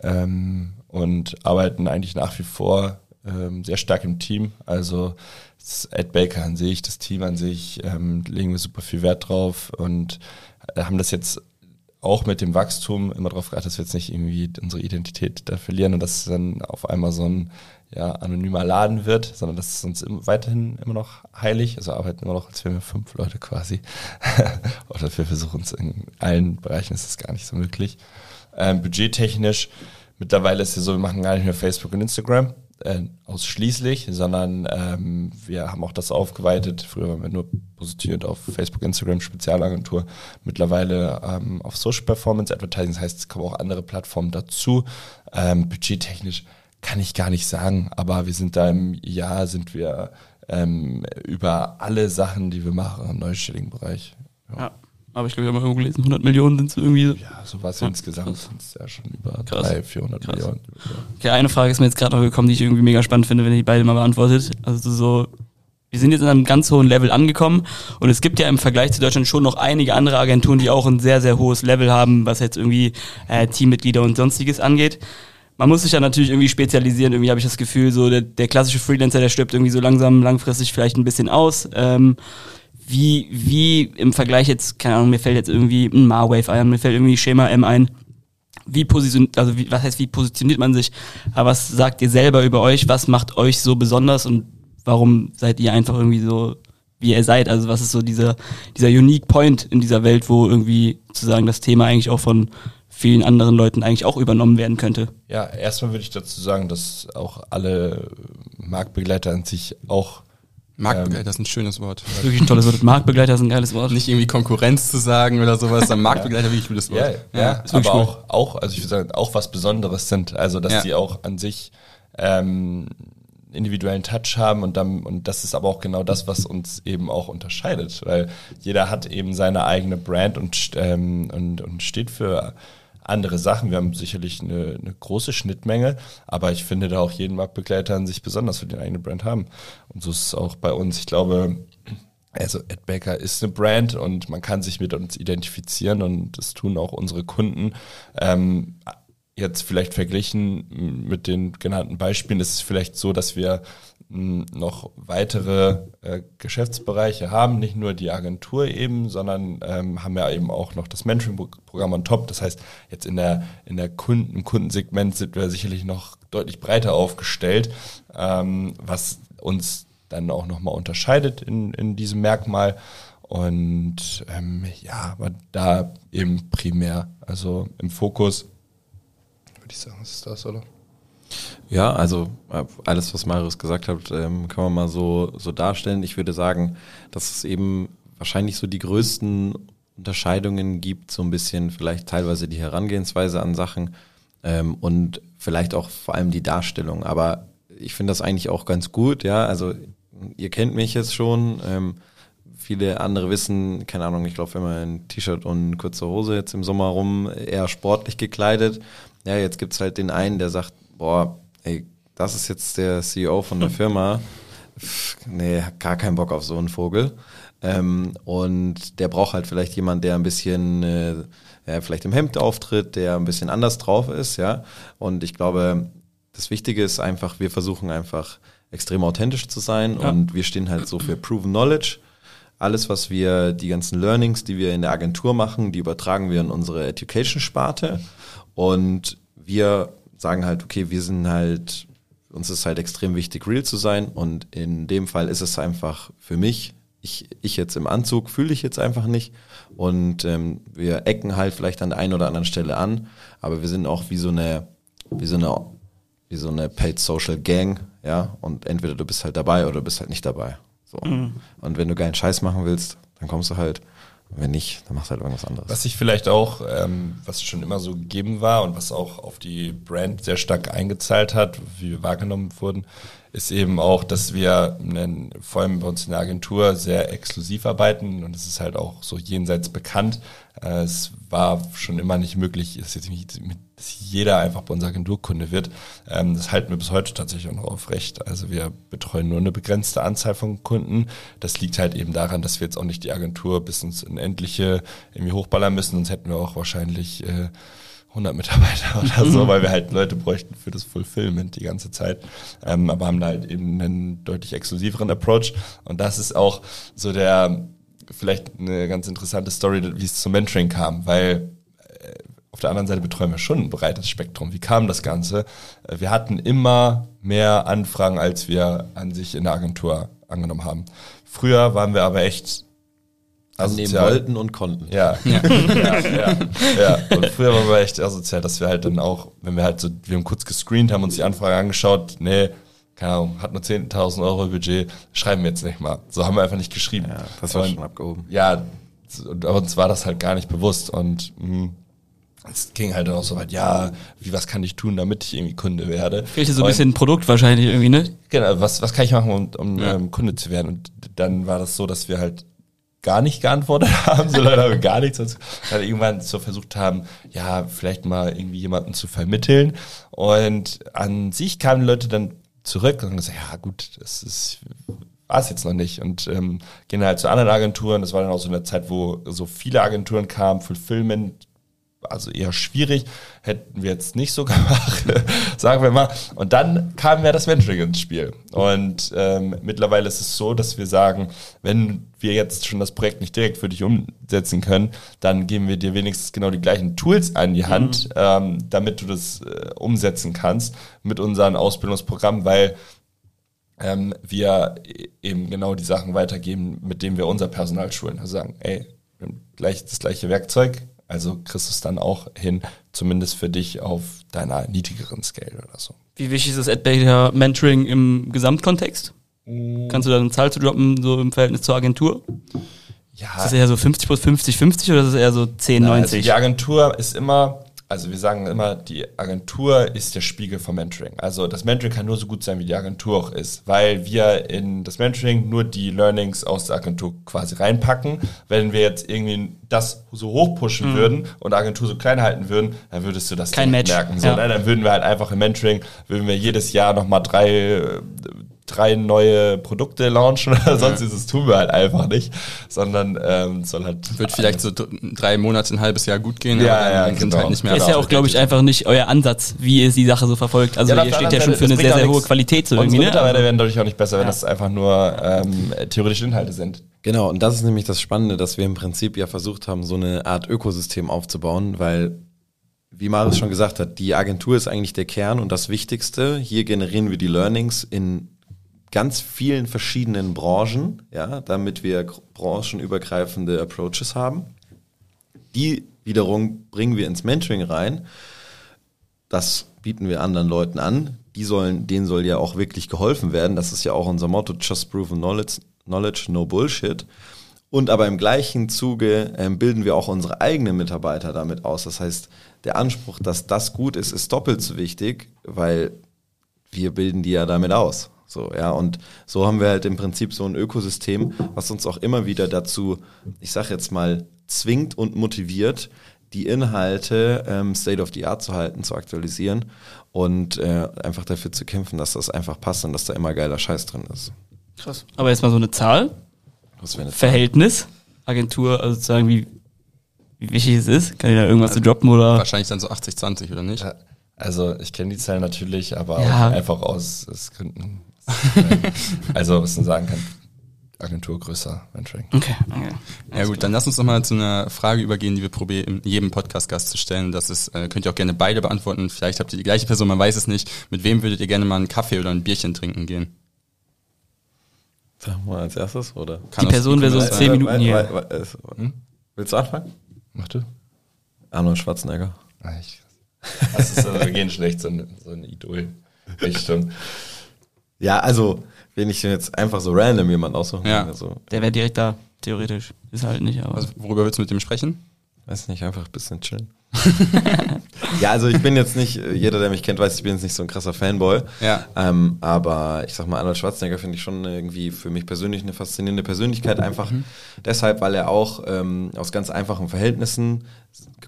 Ähm, und arbeiten eigentlich nach wie vor ähm, sehr stark im Team. Also das Ed Baker an sich, das Team an sich, ähm, legen wir super viel Wert drauf und äh, haben das jetzt auch mit dem Wachstum immer darauf geachtet, dass wir jetzt nicht irgendwie unsere Identität da verlieren und dass dann auf einmal so ein ja, anonymer Laden wird, sondern das ist uns im, weiterhin immer noch heilig. Also arbeiten immer noch, als wären wir fünf Leute quasi. Oder wir versuchen es in allen Bereichen, ist das gar nicht so möglich. Ähm, budgettechnisch, mittlerweile ist es so, wir machen gar nicht mehr Facebook und Instagram äh, ausschließlich, sondern ähm, wir haben auch das aufgeweitet. Früher waren wir nur positioniert auf Facebook, Instagram, Spezialagentur. Mittlerweile ähm, auf Social Performance Advertising, das heißt, es kommen auch andere Plattformen dazu. Ähm, budgettechnisch kann ich gar nicht sagen, aber wir sind da im Jahr, sind wir ähm, über alle Sachen, die wir machen, im neunstelligen Bereich. Ja. Aber ich glaube, ich habe mal irgendwo gelesen, 100 Millionen sind es irgendwie. so. Ja, so was insgesamt sind es ja schon über Krass. 300, 400 Krass. Millionen. Okay, eine Frage ist mir jetzt gerade noch gekommen, die ich irgendwie mega spannend finde, wenn ihr die beide mal beantwortet. Also so, wir sind jetzt in einem ganz hohen Level angekommen und es gibt ja im Vergleich zu Deutschland schon noch einige andere Agenturen, die auch ein sehr, sehr hohes Level haben, was jetzt irgendwie äh, Teammitglieder und sonstiges angeht. Man muss sich ja natürlich irgendwie spezialisieren. Irgendwie habe ich das Gefühl, so der, der klassische Freelancer, der stirbt irgendwie so langsam, langfristig vielleicht ein bisschen aus. Ähm, wie, wie im Vergleich jetzt, keine Ahnung, mir fällt jetzt irgendwie ein Marwave ein, mir fällt irgendwie Schema M ein wie positioniert, also wie, was heißt, wie positioniert man sich? Aber was sagt ihr selber über euch? Was macht euch so besonders und warum seid ihr einfach irgendwie so, wie ihr seid? Also was ist so dieser, dieser Unique Point in dieser Welt, wo irgendwie sozusagen das Thema eigentlich auch von vielen anderen Leuten eigentlich auch übernommen werden könnte? Ja, erstmal würde ich dazu sagen, dass auch alle Marktbegleiter an sich auch Marktbegleiter, das ist ein schönes Wort. Wirklich ein tolles Wort. Marktbegleiter ist ein geiles Wort. Nicht irgendwie Konkurrenz zu sagen oder sowas, sondern Marktbegleiter, wirklich ein gutes Ja, Wort. ja, ist wirklich aber cool. auch, auch, also ich würde sagen, auch was Besonderes sind. Also, dass Ja. die auch an sich ähm, individuellen Touch haben und dann, und das ist aber auch genau das, was uns eben auch unterscheidet, weil jeder hat eben seine eigene Brand und, ähm, und, und steht für andere Sachen. Wir haben sicherlich eine, eine große Schnittmenge, aber ich finde da auch jeden Marktbegleiter an sich besonders für den eigenen Brand haben. Und so ist es auch bei uns. Ich glaube, also Ed Baker ist eine Brand und man kann sich mit uns identifizieren und das tun auch unsere Kunden. Ähm, jetzt vielleicht verglichen mit den genannten Beispielen ist es vielleicht so, dass wir noch weitere äh, Geschäftsbereiche haben, nicht nur die Agentur eben, sondern ähm, haben ja eben auch noch das Mentoring-Programm on top. Das heißt, jetzt in der, in der Kunden, Kundensegment sind wir sicherlich noch deutlich breiter aufgestellt, ähm, was uns dann auch nochmal unterscheidet in, in diesem Merkmal. Und ähm, ja, aber da eben primär, also im Fokus, würde ich sagen, ist das, oder? Ja, also äh, alles, was Marius gesagt hat, ähm, kann man mal so, so darstellen. Ich würde sagen, dass es eben wahrscheinlich so die größten Unterscheidungen gibt, so ein bisschen vielleicht teilweise die Herangehensweise an Sachen ähm, und vielleicht auch vor allem die Darstellung. Aber ich finde das eigentlich auch ganz gut, ja. Also ihr kennt mich jetzt schon. Ähm, viele andere wissen, keine Ahnung, ich laufe immer in T-Shirt und kurze Hose jetzt im Sommer rum, eher sportlich gekleidet. Ja, jetzt gibt's halt den einen, der sagt, boah, ey, das ist jetzt der CEO von der Firma. Pff, nee, gar keinen Bock auf so einen Vogel. Ähm, und der braucht halt vielleicht jemand, der ein bisschen äh, ja, vielleicht im Hemd auftritt, der ein bisschen anders drauf ist, ja. Und ich glaube, das Wichtige ist einfach, wir versuchen einfach extrem authentisch zu sein ja. und wir stehen halt so für Proven Knowledge. Alles, was wir, die ganzen Learnings, die wir in der Agentur machen, die übertragen wir in unsere Education-Sparte und wir sagen halt, okay, wir sind halt, uns ist halt extrem wichtig, real zu sein und in dem Fall ist es einfach für mich, ich, ich jetzt im Anzug fühle ich jetzt einfach nicht und ähm, wir ecken halt vielleicht an der einen oder anderen Stelle an, aber wir sind auch wie so eine, wie so eine, wie so eine Paid Social Gang, ja, und entweder du bist halt dabei oder du bist halt nicht dabei. So. Mhm. Und wenn du geilen Scheiß machen willst, dann kommst du halt wenn nicht, dann machst du halt irgendwas anderes. Was sich vielleicht auch, ähm, was schon immer so gegeben war und was auch auf die Brand sehr stark eingezahlt hat, wie wir wahrgenommen wurden, ist eben auch, dass wir einen, vor allem bei uns in der Agentur sehr exklusiv arbeiten und es ist halt auch so jenseits bekannt. Äh, es war schon immer nicht möglich, dass jetzt nicht, dass jeder einfach bei unserer Agenturkunde wird. Ähm, das halten wir bis heute tatsächlich auch noch aufrecht. Also wir betreuen nur eine begrenzte Anzahl von Kunden. Das liegt halt eben daran, dass wir jetzt auch nicht die Agentur bis ins Unendliche irgendwie hochballern müssen, sonst hätten wir auch wahrscheinlich äh, 100 Mitarbeiter oder so, weil wir halt Leute bräuchten für das Fulfillment die ganze Zeit. Ähm, aber haben da halt eben einen deutlich exklusiveren Approach. Und das ist auch so der, vielleicht eine ganz interessante Story, wie es zum Mentoring kam, weil äh, auf der anderen Seite betreuen wir schon ein breites Spektrum. Wie kam das Ganze? Äh, wir hatten immer mehr Anfragen, als wir an sich in der Agentur angenommen haben. Früher waren wir aber echt Annehmen wollten und konnten. Ja. Ja. ja, ja, ja. Und früher waren wir echt asozial, dass wir halt dann auch, wenn wir halt so, wir haben kurz gescreent, haben uns die Anfrage angeschaut, nee, keine Ahnung, hat nur 10.000 Euro Budget, schreiben wir jetzt nicht mal. So haben wir einfach nicht geschrieben. Ja, das war und, schon abgehoben. Ja, aber uns war das halt gar nicht bewusst und mh, hm, es ging halt dann auch so weit, ja, wie was kann ich tun, damit ich irgendwie Kunde werde? Fehlte so ein bisschen ein Produkt wahrscheinlich irgendwie, ne? Genau, was, was kann ich machen, um, um ja. ähm, Kunde zu werden? Und dann war das so, dass wir halt gar nicht geantwortet haben, sondern haben gar nichts, dann irgendwann so versucht haben, ja, vielleicht mal irgendwie jemanden zu vermitteln. Und an sich kamen Leute dann zurück und gesagt, ja gut, das ist war es jetzt noch nicht. Und ähm, gehen halt zu anderen Agenturen. Das war dann auch so eine Zeit, wo so viele Agenturen kamen, Fulfillment also eher schwierig, hätten wir jetzt nicht so gemacht, sagen wir mal. Und dann kam ja das Mentoring ins Spiel. Und ähm, mittlerweile ist es so, dass wir sagen, wenn wir jetzt schon das Projekt nicht direkt für dich umsetzen können, dann geben wir dir wenigstens genau die gleichen Tools an die Hand, mhm. ähm, damit du das äh, umsetzen kannst mit unserem Ausbildungsprogramm, weil ähm, wir eben genau die Sachen weitergeben, mit denen wir unser Personal schulen. Also sagen, ey, gleich das gleiche Werkzeug, also kriegst du es dann auch hin, zumindest für dich auf deiner niedrigeren Scale oder so. Wie wichtig ist das AdBeta Mentoring im Gesamtkontext? Mm. Kannst du da eine Zahl zu droppen, so im Verhältnis zur Agentur? Ja. Ist das eher so 50 plus 50, 50 oder ist es eher so 10, Na, 90? Also die Agentur ist immer also wir sagen immer, die Agentur ist der Spiegel vom Mentoring. Also das Mentoring kann nur so gut sein, wie die Agentur auch ist, weil wir in das Mentoring nur die Learnings aus der Agentur quasi reinpacken. Wenn wir jetzt irgendwie das so hoch pushen mhm. würden und Agentur so klein halten würden, dann würdest du das Kein nicht Match. merken. So, ja. ne, dann würden wir halt einfach im Mentoring, würden wir jedes Jahr nochmal drei drei neue Produkte launchen oder sonst ist, das tun wir halt einfach nicht, sondern ähm, soll halt. Wird vielleicht so drei Monate, ein halbes Jahr gut gehen, ja, aber ja, sind genau. halt nicht mehr. Ist ja auch, glaube ich, einfach nicht euer Ansatz, wie ihr die Sache so verfolgt. Also ja, ihr steht ja schon für eine sehr, sehr hohe Qualität so irgendwie. Ne? Mitarbeiter werden dadurch auch nicht besser, wenn das einfach nur ähm, theoretische Inhalte sind. Genau, und das ist nämlich das Spannende, dass wir im Prinzip ja versucht haben, so eine Art Ökosystem aufzubauen, weil wie Marius schon gesagt hat, die Agentur ist eigentlich der Kern und das Wichtigste. Hier generieren wir die Learnings in ganz vielen verschiedenen Branchen, ja, damit wir branchenübergreifende Approaches haben. Die wiederum bringen wir ins Mentoring rein. Das bieten wir anderen Leuten an. Die sollen, denen soll ja auch wirklich geholfen werden. Das ist ja auch unser Motto: Just proven knowledge, knowledge no bullshit. Und aber im gleichen Zuge äh, bilden wir auch unsere eigenen Mitarbeiter damit aus. Das heißt, der Anspruch, dass das gut ist, ist doppelt so wichtig, weil wir bilden die ja damit aus. So, ja, und so haben wir halt im Prinzip so ein Ökosystem, was uns auch immer wieder dazu, ich sag jetzt mal, zwingt und motiviert, die Inhalte ähm, State of the Art zu halten, zu aktualisieren und äh, einfach dafür zu kämpfen, dass das einfach passt und dass da immer geiler Scheiß drin ist. Krass. Aber jetzt mal so eine Zahl. Was wäre eine Zahl? Verhältnis, Agentur, also sozusagen, wie, wie wichtig es ist. Kann ich da irgendwas also, zu droppen oder? Wahrscheinlich dann so 80, 20 oder nicht? Also ich kenne die Zahlen natürlich, aber ja. einfach aus, aus Gründen also, was man sagen kann, Agentur größer Mentoring. Okay, okay. Ja gut, dann lass uns noch mal zu einer Frage übergehen, die wir probieren, jedem Podcast-Gast zu stellen. Das ist, äh, könnt ihr auch gerne beide beantworten. Vielleicht habt ihr die gleiche Person, man weiß es nicht. Mit wem würdet ihr gerne mal einen Kaffee oder ein Bierchen trinken gehen? Sagen wir als erstes, oder? Kann die Person wäre so in zehn Minuten hier. Hm? Willst du anfangen? Mach du. Arnold Schwarzenegger. Ah, ich, das ist also, wir gehen schlecht, so ein, so ein Idol. Richtung. Ja, also, wenn ich jetzt einfach so random jemand aussuchen ja. also, Der wäre direkt da, theoretisch. Ist halt nicht, aber. Also, worüber willst du mit dem sprechen? Weiß nicht, einfach ein bisschen chillen. ja, also ich bin jetzt nicht, jeder, der mich kennt, weiß, ich bin jetzt nicht so ein krasser Fanboy. Ja. Ähm, aber ich sag mal, Arnold Schwarzenegger finde ich schon irgendwie für mich persönlich eine faszinierende Persönlichkeit. Einfach mhm. deshalb, weil er auch ähm, aus ganz einfachen Verhältnissen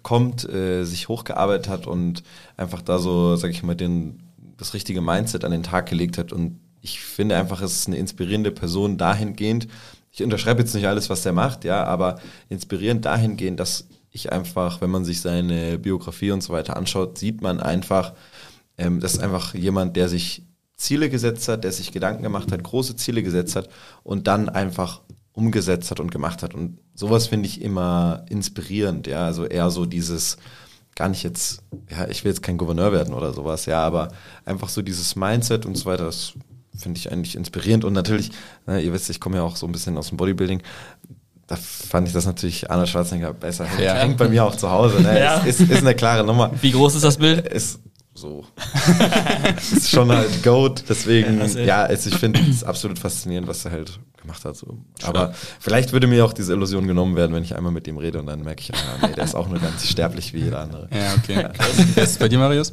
kommt, äh, sich hochgearbeitet hat und einfach da so, sag ich mal, den das richtige Mindset an den Tag gelegt hat. Und ich finde einfach, es ist eine inspirierende Person dahingehend. Ich unterschreibe jetzt nicht alles, was der macht, ja, aber inspirierend dahingehend, dass ich einfach, wenn man sich seine Biografie und so weiter anschaut, sieht man einfach, ähm, das ist einfach jemand, der sich Ziele gesetzt hat, der sich Gedanken gemacht hat, große Ziele gesetzt hat und dann einfach umgesetzt hat und gemacht hat. Und sowas finde ich immer inspirierend, ja. Also eher so dieses, gar nicht jetzt, ja, ich will jetzt kein Gouverneur werden oder sowas, ja, aber einfach so dieses Mindset und so weiter, das finde ich eigentlich inspirierend und natürlich, ne, ihr wisst, ich komme ja auch so ein bisschen aus dem Bodybuilding, da fand ich das natürlich Arnold Schwarzenegger besser. Ja. Hängt bei mir auch zu Hause. Ne? Ja. Ist, ist, ist, eine klare Nummer. Wie groß ist das Bild? Ist so. ist schon halt Goat. Deswegen, ja, ja also ich finde es absolut faszinierend, was er halt gemacht hat. So. Aber vielleicht würde mir auch diese Illusion genommen werden, wenn ich einmal mit ihm rede und dann merke ich, ah, nee, der ist auch nur ganz sterblich wie jeder andere. Ja, okay. Was ist bei dir, Marius?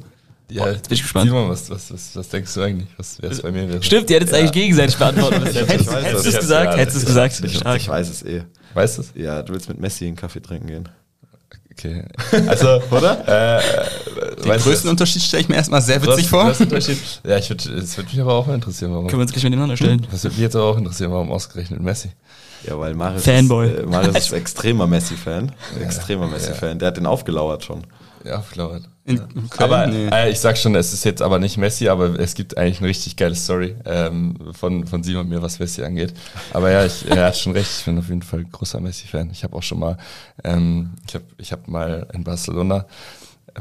Ja, jetzt bin ich gespannt. Simon, was, was, was, was denkst du eigentlich, was es bei mir wäre? Stimmt, ihr hättet es ja. eigentlich gegenseitig beantwortet. hättest, hättest du es gesagt? Ja, hättest du es gesagt? Ich, ich, weiß es eh. Weißt du es? Ja, du willst mit Messi einen Kaffee trinken gehen. Okay. Also, oder? Äh, Den größten Unterschied stelle ich mir erstmal sehr witzig vor. Unterschied? Ja, ich würde, es würde mich aber auch mal interessieren, warum. Können wir uns gleich miteinander stellen? Das würde mich jetzt aber auch interessieren, warum ausgerechnet Messi? Ja, weil Marius Fanboy. Ist, äh, Marius ist extremer Messi-Fan. Extremer ja, Messi-Fan. Ja. Der hat den aufgelauert schon. Ja, aufgelauert. Ja. Aber nee. äh, ich sag schon, es ist jetzt aber nicht Messi, aber es gibt eigentlich eine richtig geile Story ähm, von, von Simon und mir, was Messi angeht. Aber ja, ich, er hat schon recht, ich bin auf jeden Fall großer Messi-Fan. Ich habe auch schon mal, ähm, ich habe ich hab mal in Barcelona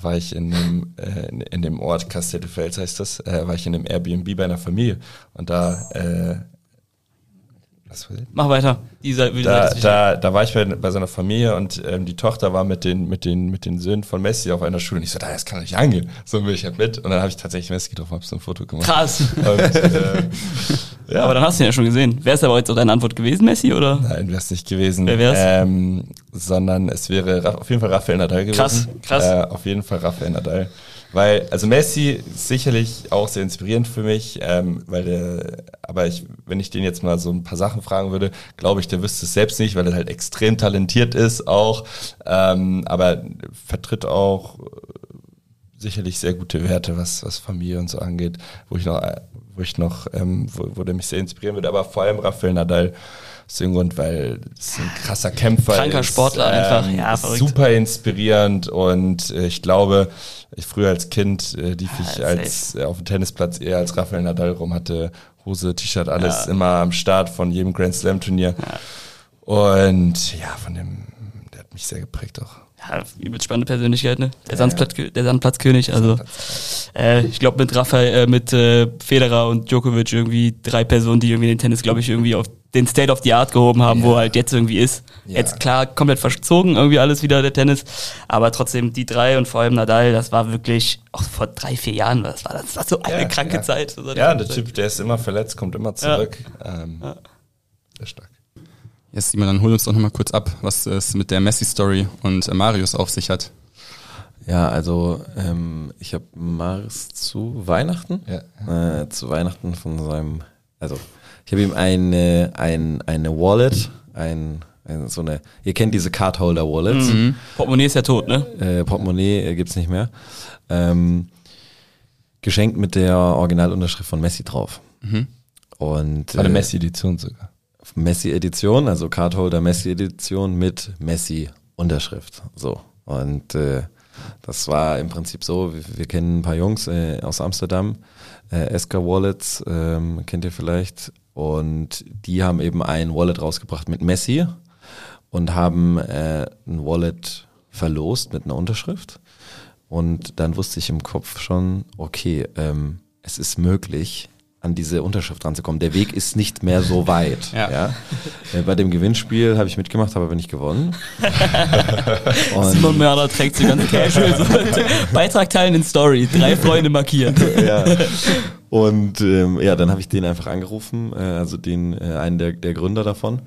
war ich in dem, äh, in, in dem Ort Castelldefels heißt das, äh, war ich in einem Airbnb bei einer Familie und da äh, Mach weiter. Dieser, da, da, da war ich bei, bei seiner Familie und ähm, die Tochter war mit den, mit, den, mit den Söhnen von Messi auf einer Schule. Und ich so, das kann nicht angehen. So bin ich halt mit. Und dann habe ich tatsächlich Messi getroffen, habe so ein Foto gemacht. Krass. Und, äh, Ja. Aber dann hast du ihn ja schon gesehen. Wäre es aber jetzt auch deine Antwort gewesen, Messi, oder? Nein, wäre es nicht gewesen. Wer wär's? Ähm, sondern es wäre auf jeden Fall Rafael Nadal gewesen. Krass, krass. Äh, auf jeden Fall Rafael Nadal. Weil, also Messi ist sicherlich auch sehr inspirierend für mich, ähm, weil der, aber ich, wenn ich den jetzt mal so ein paar Sachen fragen würde, glaube ich, der wüsste es selbst nicht, weil er halt extrem talentiert ist auch, ähm, aber vertritt auch äh, sicherlich sehr gute Werte, was, was Familie und so angeht, wo ich noch, äh, wo ich noch, ähm, wo, wo der mich sehr inspirieren würde, aber vor allem Rafael Nadal aus dem Grund, weil es ein krasser Kämpfer Kranker ist. Sportler einfach. Ja, verrückt. super inspirierend und äh, ich glaube, ich früher als Kind äh, lief Ja, ich safe. als äh, auf dem Tennisplatz eher als Rafael Nadal rum, hatte Hose, T-Shirt, alles Ja. immer am Start von jedem Grand Slam Turnier. Und ja, von dem, der hat mich sehr geprägt auch. Ja, übelst spannende Persönlichkeit, ne? Der, Sandplatz, der Sandplatzkönig, also äh, ich glaube mit Rafael, äh, mit äh, Federer und Djokovic irgendwie drei Personen, die irgendwie den Tennis, glaube ich, irgendwie auf den State of the Art gehoben haben, wo er halt jetzt irgendwie ist. Ja. Jetzt klar, komplett verzogen, irgendwie alles wieder der Tennis, aber trotzdem die drei und vor allem Nadal, das war wirklich, auch vor drei, vier Jahren, das war, das war so eine Ja, kranke ja. Zeit. So Ja, der. Typ, der ist immer verletzt, kommt immer zurück. Ähm, Sehr stark. Jetzt, Simon, dann hol uns doch nochmal kurz ab, was es mit der Messi-Story und äh, Marius auf sich hat. Ja, also ähm, ich habe Mars zu Weihnachten, Äh, zu Weihnachten von seinem, also ich habe ihm eine, ein, eine Wallet, ein, ein, so eine, ihr kennt diese Cardholder-Wallets, Portemonnaie ist ja tot, ne? äh, Portemonnaie äh, gibt's nicht mehr, ähm, geschenkt mit der Originalunterschrift von Messi drauf. Und War eine äh, Messi-Edition sogar. Messi-Edition, also Cardholder Messi-Edition mit Messi-Unterschrift. So. Und äh, das war im Prinzip so, wir, wir kennen ein paar Jungs äh, aus Amsterdam, äh, Esker Wallets, ähm, kennt ihr vielleicht. Und die haben eben ein Wallet rausgebracht mit Messi und haben äh, ein Wallet verlost mit einer Unterschrift. Und dann wusste ich im Kopf schon, okay, ähm, es ist möglich, an diese Unterschrift ranzukommen. Der Weg ist nicht mehr so weit. Ja. Ja. Äh, bei dem Gewinnspiel habe ich mitgemacht, habe aber nicht gewonnen. Und, Simon Mörder trägt so ganz casual so Beitrag teilen in Story, drei Freunde markieren. ja. Und ähm, ja, dann habe ich den einfach angerufen, äh, also den äh, einen der, der Gründer davon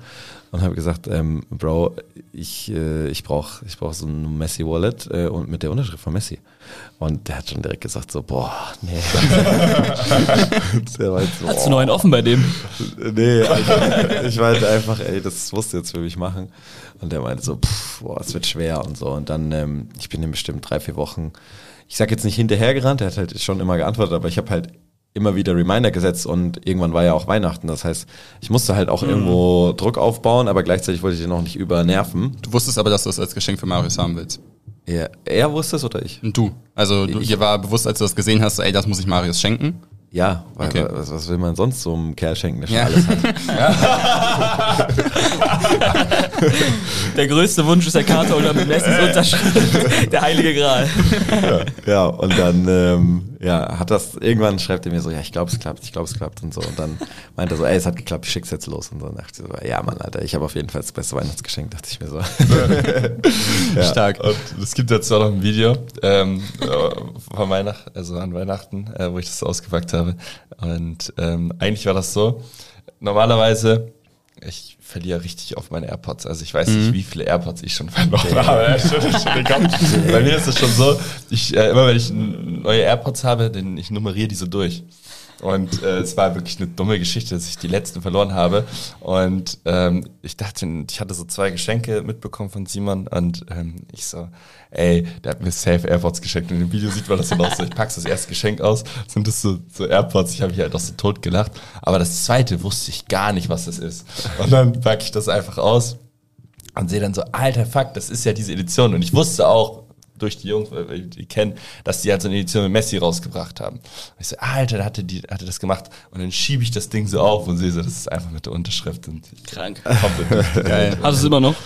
und habe gesagt, ähm, Bro, ich äh, ich brauche ich brauch so ein Messi Wallet äh, und mit der Unterschrift von Messi. Und der hat schon direkt gesagt so, boah, nee. der war jetzt so, Hast du noch einen offen bei dem? Nee, also, ich meinte einfach, ey, das musst du jetzt für mich machen. Und der meinte so, pff, boah, es wird schwer und so. Und dann, ähm, ich bin ihm bestimmt drei, vier Wochen, ich sag jetzt nicht hinterhergerannt, der hat halt schon immer geantwortet, aber ich habe halt immer wieder Reminder gesetzt und irgendwann war ja auch Weihnachten. Das heißt, ich musste halt auch irgendwo Druck aufbauen, aber gleichzeitig wollte ich den auch nicht übernerven. Du wusstest aber, dass du das als Geschenk für Marius haben willst. Er, er wusste es oder ich? Und du. Also du, Ich- dir war bewusst, als du das gesehen hast, ey, das muss ich Marius schenken. Ja, weil, Okay. was, was will man sonst so einem Kerl schenken, der schon Ja. alles hat? Der größte Wunsch ist der Cardholder mit Messis Unterschrift. Der heilige Gral. Ja, und dann ähm, ja, hat das, irgendwann schreibt er mir so, ja, ich glaube, es klappt, ich glaube, es klappt und so. Und dann meint er so, ey, es hat geklappt, ich schick's jetzt los. Und so und dachte ich so, ja, Mann, Alter, ich habe auf jeden Fall das beste Weihnachtsgeschenk, dachte ich mir so. ja. Stark. Und es gibt jetzt auch noch ein Video ähm, äh, von Weihnachten, also an Weihnachten, äh, wo ich das so ausgepackt habe. Und ähm, eigentlich war das so, normalerweise, ich verliere richtig auf meine AirPods. Also ich weiß nicht, wie viele AirPods ich schon verloren habe. Den Kopf. Bei mir ist es schon so, ich, äh, immer wenn ich neue AirPods habe, dann ich nummeriere die so durch. Und äh, es war wirklich eine dumme Geschichte, dass ich die letzten verloren habe. Und ähm, ich dachte, ich hatte so zwei Geschenke mitbekommen von Simon und ähm, ich so, ey, der hat mir Safe AirPods geschenkt. Und im Video sieht man das dann auch so, ich pack's das erste Geschenk aus, sind das so, so AirPods, ich habe mich halt auch so tot gelacht. Aber das zweite wusste ich gar nicht, was das ist. Und dann pack ich das einfach aus und sehe dann so, alter Fuck, das ist ja diese Edition. Und ich wusste auch durch die Jungs, weil wir die kennen, dass die halt so eine Edition mit Messi rausgebracht haben. Und ich so, alter, da hatte die, hatte das gemacht. Und dann schiebe ich das Ding so auf und sehe so, das ist einfach mit der Unterschrift. Und ich Krank. komplett. Geil. Hast du es immer noch?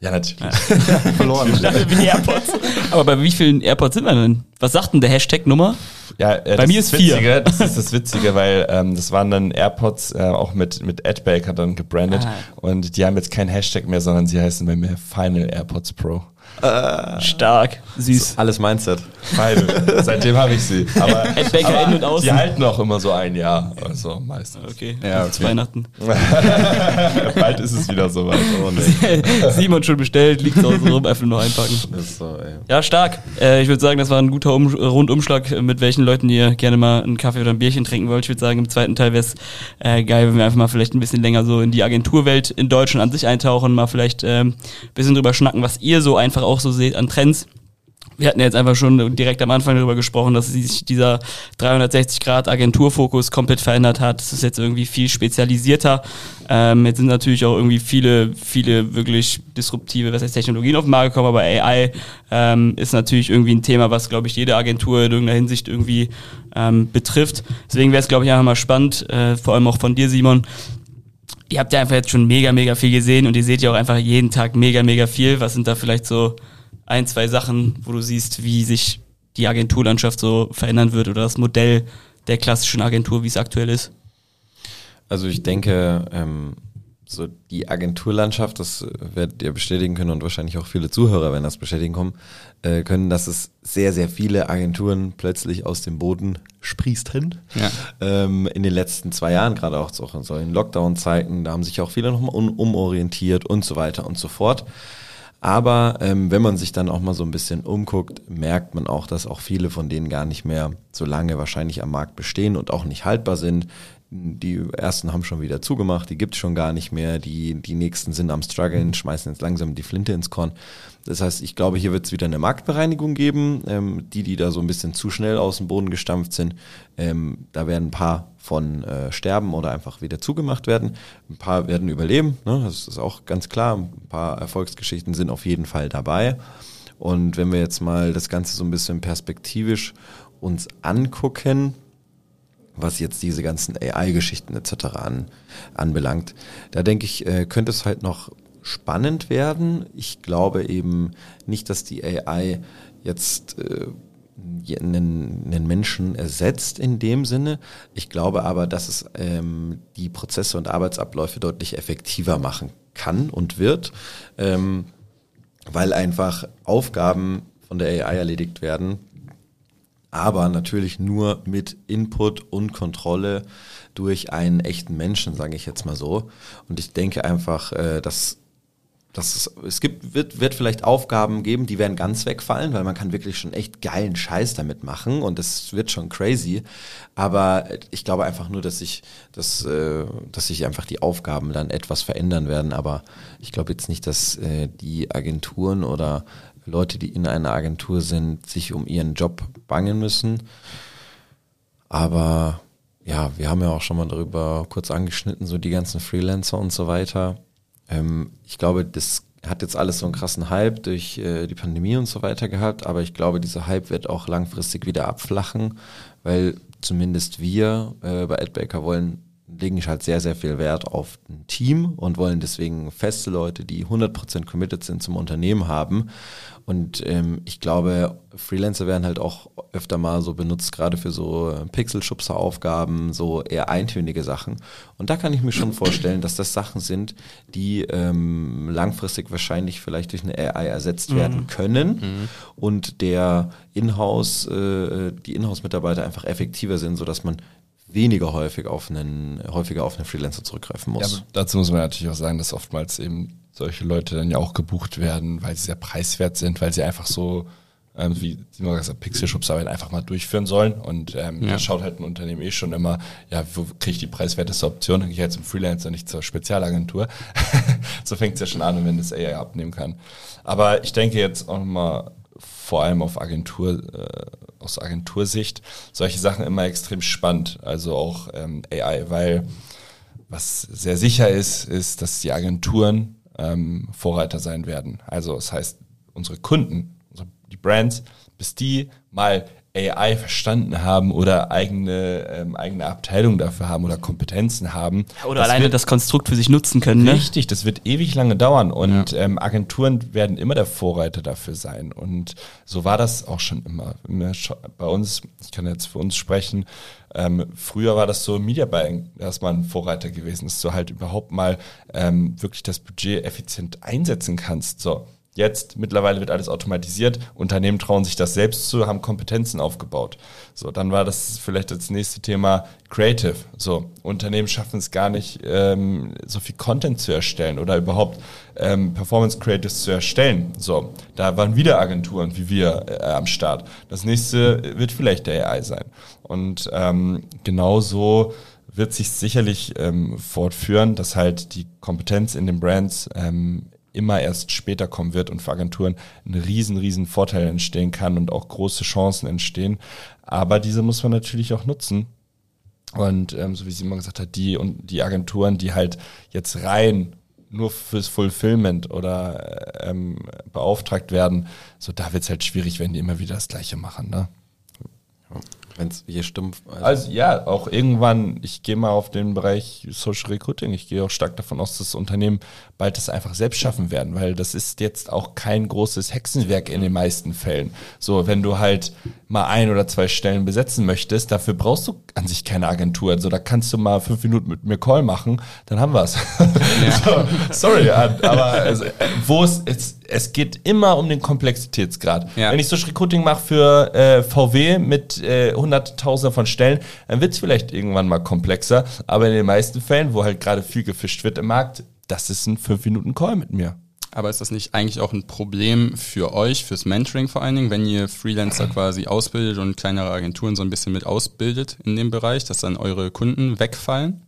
Ja, natürlich. verloren. Wie die AirPods. Aber bei wie vielen AirPods sind wir denn? Was sagt denn der Hashtag-Nummer? Ja, äh, Bei mir ist vier. Witzige, Das ist das Witzige, weil ähm, das waren dann AirPods äh, auch mit mit Adbaker dann gebrandet Ah. und die haben jetzt kein Hashtag mehr, sondern sie heißen bei mir Final AirPods Pro. Stark, süß. Alles Mindset. Beide. Seitdem habe ich sie. Aber, Headbanger aber in und außen. die halten auch immer so ein Jahr. Also meistens. Okay, Ja, okay. Weihnachten. Bald ist es wieder soweit. Oh, nee. Simon schon bestellt, liegt zu Hause rum, einfach nur einpacken. So. Ja, stark. Äh, ich würde sagen, das war ein guter um Rundumschlag, äh, mit welchen Leuten ihr gerne mal einen Kaffee oder ein Bierchen trinken wollt. Ich würde sagen, im zweiten Teil wäre es äh, geil, wenn wir einfach mal vielleicht ein bisschen länger so in die Agenturwelt in Deutschland an sich eintauchen, mal vielleicht ähm, ein bisschen drüber schnacken, was ihr so einfach auch so seht an Trends. Wir hatten jetzt einfach schon direkt am Anfang darüber gesprochen, dass sich dieser 360-Grad-Agenturfokus komplett verändert hat. Es ist jetzt irgendwie viel spezialisierter. Ähm, jetzt sind natürlich auch irgendwie viele, viele wirklich disruptive, was heißt Technologien auf den Markt gekommen, aber AI ähm, ist natürlich irgendwie ein Thema, was, glaube ich, jede Agentur in irgendeiner Hinsicht irgendwie ähm, betrifft. Deswegen wäre es, glaube ich, einfach mal spannend, äh, vor allem auch von dir, Simon, ihr habt ja einfach jetzt schon mega, mega viel gesehen und ihr seht ja auch einfach jeden Tag mega, mega viel. Was sind da vielleicht so ein, zwei Sachen, wo du siehst, wie sich die Agenturlandschaft so verändern wird oder das Modell der klassischen Agentur, wie es aktuell ist? Also ich denke, ähm, so die Agenturlandschaft, das werdet ihr bestätigen können und wahrscheinlich auch viele Zuhörer, wenn das bestätigen kommen, äh, können, dass es sehr, sehr viele Agenturen plötzlich aus dem Boden sprießten. Ja. Ähm, in den letzten zwei Jahren, gerade auch so in solchen Lockdown-Zeiten, da haben sich auch viele nochmal um, umorientiert und so weiter und so fort. Aber ähm, wenn man sich dann auch mal so ein bisschen umguckt, merkt man auch, dass auch viele von denen gar nicht mehr so lange wahrscheinlich am Markt bestehen und auch nicht haltbar sind. Die ersten haben schon wieder zugemacht, die gibt's schon gar nicht mehr, die, die nächsten sind am struggeln, schmeißen jetzt langsam die Flinte ins Korn. Das heißt, ich glaube, hier wird es wieder eine Marktbereinigung geben. Ähm, die, die da so ein bisschen zu schnell aus dem Boden gestampft sind, ähm, da werden ein paar von äh, sterben oder einfach wieder zugemacht werden. Ein paar werden überleben, ne? das ist auch ganz klar. Ein paar Erfolgsgeschichten sind auf jeden Fall dabei. Und wenn wir jetzt mal das Ganze so ein bisschen perspektivisch uns angucken, was jetzt diese ganzen AI-Geschichten etc. An, anbelangt, da denke ich, äh, könnte es halt noch spannend werden. Ich glaube eben nicht, dass die AI jetzt äh, einen, einen Menschen ersetzt in dem Sinne. Ich glaube aber, dass es ähm, die Prozesse und Arbeitsabläufe deutlich effektiver machen kann und wird, ähm, weil einfach Aufgaben von der AI erledigt werden, aber natürlich nur mit Input und Kontrolle durch einen echten Menschen, sage ich jetzt mal so. Und ich denke einfach, äh, dass dass es, es gibt, wird, wird vielleicht Aufgaben geben, die werden ganz wegfallen, weil man kann wirklich schon echt geilen Scheiß damit machen und das wird schon crazy. Aber ich glaube einfach nur, dass sich, dass, äh, dass sich einfach die Aufgaben dann etwas verändern werden. Aber ich glaube jetzt nicht, dass äh, die Agenturen oder Leute, die in einer Agentur sind, sich um ihren Job bangen müssen. Aber ja, wir haben ja auch schon mal darüber kurz angeschnitten, so die ganzen Freelancer und so weiter. Ähm, ich glaube, das hat jetzt alles so einen krassen Hype durch äh, die Pandemie und so weiter gehabt, aber ich glaube, dieser Hype wird auch langfristig wieder abflachen, weil zumindest wir äh, bei AdBaker wollen legen halt sehr, sehr viel Wert auf ein Team und wollen deswegen feste Leute, die 100% committed sind zum Unternehmen haben. Und ähm, ich glaube, Freelancer werden halt auch öfter mal so benutzt, gerade für so Pixelschubser-Aufgaben, so eher eintönige Sachen. Und da kann ich mir schon vorstellen, dass das Sachen sind, die ähm, langfristig wahrscheinlich vielleicht durch eine AI ersetzt werden können und der Inhouse, äh, die Inhouse-Mitarbeiter einfach effektiver sind, sodass man weniger häufig auf einen, häufiger auf einen Freelancer zurückgreifen Ja, muss. aber dazu muss man natürlich auch sagen, dass oftmals eben solche Leute dann ja auch gebucht werden, weil sie sehr preiswert sind, weil sie einfach so, ähm, wie Simon gesagt hat, Pixelschubsarbeit einfach mal durchführen sollen. Und ähm, Ja. da schaut halt ein Unternehmen eh schon immer, ja, wo kriege ich die preiswerteste Option? Dann gehe ich halt zum Freelancer, nicht zur Spezialagentur. so fängt es ja schon an, wenn das AI abnehmen kann. Aber ich denke jetzt auch mal vor allem auf Agentur, äh, aus Agentursicht, solche Sachen immer extrem spannend. Also auch ähm, AI, weil was sehr sicher ist, ist, dass die Agenturen ähm, Vorreiter sein werden. Also das heißt, unsere Kunden, unsere, die Brands, bis die mal AI verstanden haben oder eigene, ähm, eigene Abteilung dafür haben oder Kompetenzen haben. Oder das alleine wird- das Konstrukt für sich nutzen können, ne? Richtig, das wird ewig lange dauern und ähm, Agenturen werden immer der Vorreiter dafür sein. Und so war das auch schon immer. Scho- Bei uns, ich kann jetzt für uns sprechen, ähm, früher war das so Media Buying, dass man ein Vorreiter gewesen ist, so halt überhaupt mal ähm, wirklich das Budget effizient einsetzen kannst. So. Jetzt mittlerweile wird alles automatisiert. Unternehmen trauen sich das selbst zu, haben Kompetenzen aufgebaut. So, dann war das vielleicht das nächste Thema Creative. So, Unternehmen schaffen es gar nicht, ähm, so viel Content zu erstellen oder überhaupt ähm, Performance Creatives zu erstellen. So, da waren wieder Agenturen wie wir äh, am Start. Das nächste wird vielleicht der AI sein. Und ähm, genauso wird sich sicherlich ähm, fortführen, dass halt die Kompetenz in den Brands ähm, immer erst später kommen wird und für Agenturen ein riesen, riesen Vorteil entstehen kann und auch große Chancen entstehen. Aber diese muss man natürlich auch nutzen. Und ähm, so wie Simon gesagt hat, die und die Agenturen, die halt jetzt rein nur fürs Fulfillment oder ähm, beauftragt werden, so da wird es halt schwierig, wenn die immer wieder das Gleiche machen. Ne? Es hier stumpf. Also, also, ja, auch irgendwann, ich gehe mal auf den Bereich Social Recruiting, ich gehe auch stark davon aus, dass Unternehmen bald das einfach selbst schaffen werden, weil das ist jetzt auch kein großes Hexenwerk in den meisten Fällen. So, wenn du halt mal ein oder zwei Stellen besetzen möchtest, dafür brauchst du an sich keine Agentur. Also da kannst du mal fünf Minuten mit mir Call machen, dann haben wir es. Ja. so, sorry, aber also, wo es, es, es geht immer um den Komplexitätsgrad. Ja. Wenn ich Social Recruiting mache für äh, VW mit äh, hunderttausender von Stellen, dann wird es vielleicht irgendwann mal komplexer. Aber in den meisten Fällen, wo halt gerade viel gefischt wird im Markt, das ist ein 5-Minuten-Call mit mir. Aber ist das nicht eigentlich auch ein Problem für euch, fürs Mentoring vor allen Dingen, wenn ihr Freelancer quasi ausbildet und kleinere Agenturen so ein bisschen mit ausbildet in dem Bereich, dass dann eure Kunden wegfallen?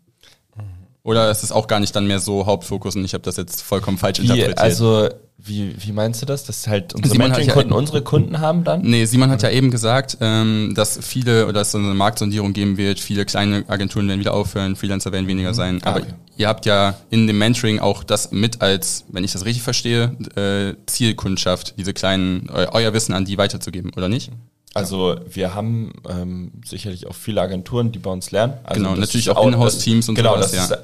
Oder ist es auch gar nicht dann mehr so Hauptfokus und ich habe das jetzt vollkommen falsch Wie, interpretiert? Also wie, wie meinst du das? Dass halt unsere Mentoring-Kunden ja, unsere Kunden haben dann? Nee, Simon hat ja eben gesagt, ähm, dass viele oder dass es eine Marktsondierung geben wird, viele kleine Agenturen werden wieder aufhören, Freelancer werden weniger mhm. sein. Aber ah, ihr habt ja in dem Mentoring auch das mit als, wenn ich das richtig verstehe, äh, Zielkundschaft, diese kleinen, eu euer Wissen an die weiterzugeben, oder nicht? Also wir haben ähm, sicherlich auch viele Agenturen, die bei uns lernen. Also genau, natürlich auch Inhouse-Teams und genau, sowas, das ja.